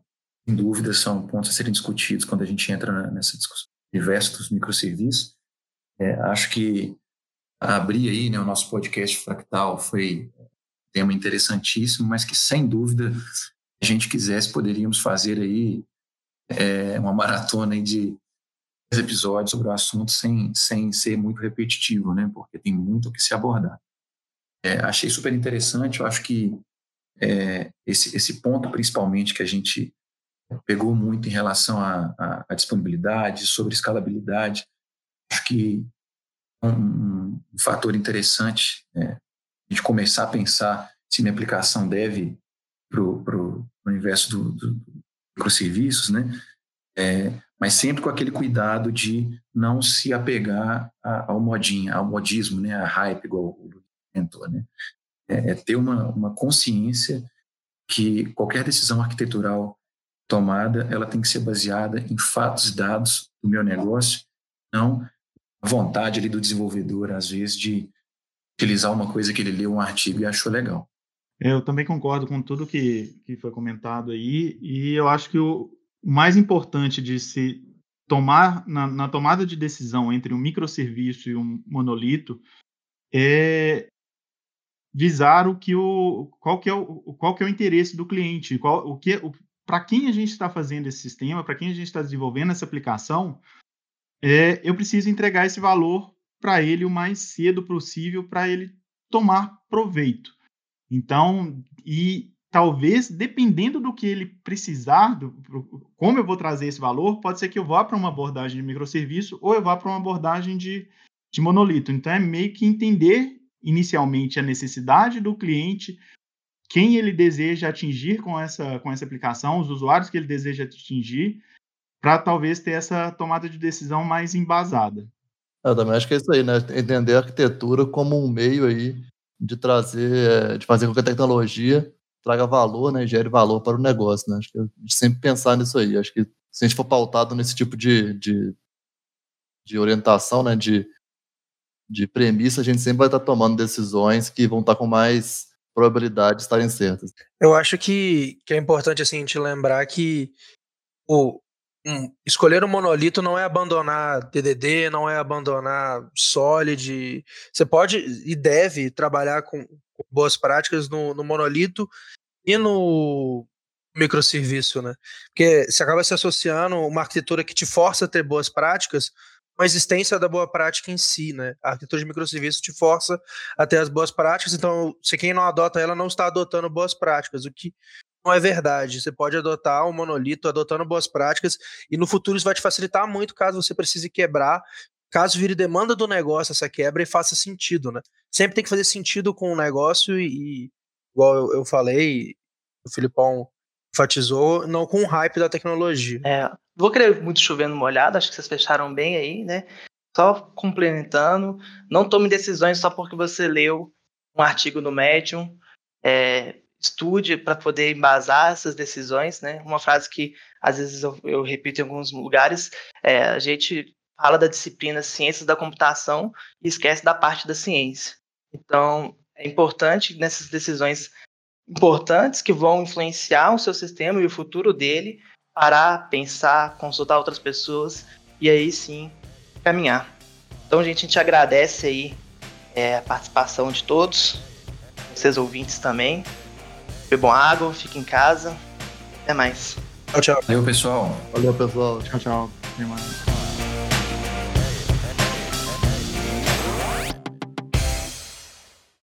Speaker 5: sem dúvida, são pontos a serem discutidos quando a gente entra nessa discussão universo dos microserviços. É, acho que abrir aí né, o nosso podcast Fractal foi um tema interessantíssimo, mas que, sem dúvida, se a gente quisesse, poderíamos fazer aí é, uma maratona aí de episódios sobre o assunto sem, sem ser muito repetitivo, né? Porque tem muito o que se abordar. É, achei super interessante, eu acho que é, esse, esse ponto, principalmente, que a gente pegou muito em relação à, disponibilidade, sobre escalabilidade, acho que é um, um fator interessante é, a gente começar a pensar se minha aplicação deve para o universo do, do, do microserviços, né? É, mas sempre com aquele cuidado de não se apegar ao modinho, ao modismo, né, a hype, igual o comentou, né? É, é, ter uma, uma consciência que qualquer decisão arquitetural tomada, ela tem que ser baseada em fatos e dados do meu negócio, não a vontade ali do desenvolvedor, às vezes, de utilizar uma coisa que ele leu um artigo e achou legal.
Speaker 4: Eu também concordo com tudo que, que foi comentado aí, e eu acho que o mais importante de se tomar na, na, tomada de decisão entre um microserviço e um monolito é visar o que o qual que é o qual que é o interesse do cliente, qual o que para quem a gente está fazendo esse sistema, para quem a gente está desenvolvendo essa aplicação, é, eu preciso entregar esse valor para ele o mais cedo possível para ele tomar proveito. Então, e talvez, dependendo do que ele precisar, do, como eu vou trazer esse valor, pode ser que eu vá para uma abordagem de microserviço ou eu vá para uma abordagem de, de monolito. Então, é meio que entender inicialmente a necessidade do cliente, quem ele deseja atingir com essa, com essa aplicação, os usuários que ele deseja atingir, para talvez ter essa tomada de decisão mais embasada.
Speaker 2: Eu também acho que é isso aí, né? Entender a arquitetura como um meio aí de trazer, de fazer com que a tecnologia traga valor, né, gere valor para o negócio, né? Acho que gente sempre pensar nisso aí. Acho que se a gente for pautado nesse tipo de, de, de orientação, né, de, de premissa, a gente sempre vai estar tomando decisões que vão estar com mais probabilidade de estarem certas.
Speaker 3: Eu acho que, que é importante assim, a gente lembrar que o, um, escolher um monolito não é abandonar DDD, não é abandonar Solid. Você pode e deve trabalhar com boas práticas no, no monolito e no microserviço, né? Porque você acaba se associando uma arquitetura que te força a ter boas práticas uma existência da boa prática em si, né? A arquitetura de microserviços te força a ter as boas práticas, então se quem não adota ela não está adotando boas práticas, o que não é verdade. Você pode adotar um monolito adotando boas práticas e no futuro isso vai te facilitar muito caso você precise quebrar, caso vire demanda do negócio essa quebra e faça sentido, né? Sempre tem que fazer sentido com o negócio e, igual eu, eu falei, o Filipão enfatizou, não com o hype da tecnologia.
Speaker 1: É, vou querer muito chovendo molhado, acho que vocês fecharam bem aí, né? Só complementando, não tome decisões só porque você leu um artigo no Medium, é, estude para poder embasar essas decisões, né? Uma frase que às vezes eu, eu repito em alguns lugares, é, a gente fala da disciplina Ciências da Computação e esquece da parte da ciência. Então, é importante nessas decisões importantes que vão influenciar o seu sistema e o futuro dele, parar, pensar, consultar outras pessoas e aí sim caminhar. Então, gente, a gente agradece aí é, a participação de todos, vocês ouvintes também. Bebam água, fiquem em casa. Até mais.
Speaker 3: Tchau, tchau.
Speaker 5: Valeu, pessoal.
Speaker 2: Valeu, pessoal.
Speaker 4: Tchau, tchau. Até mais.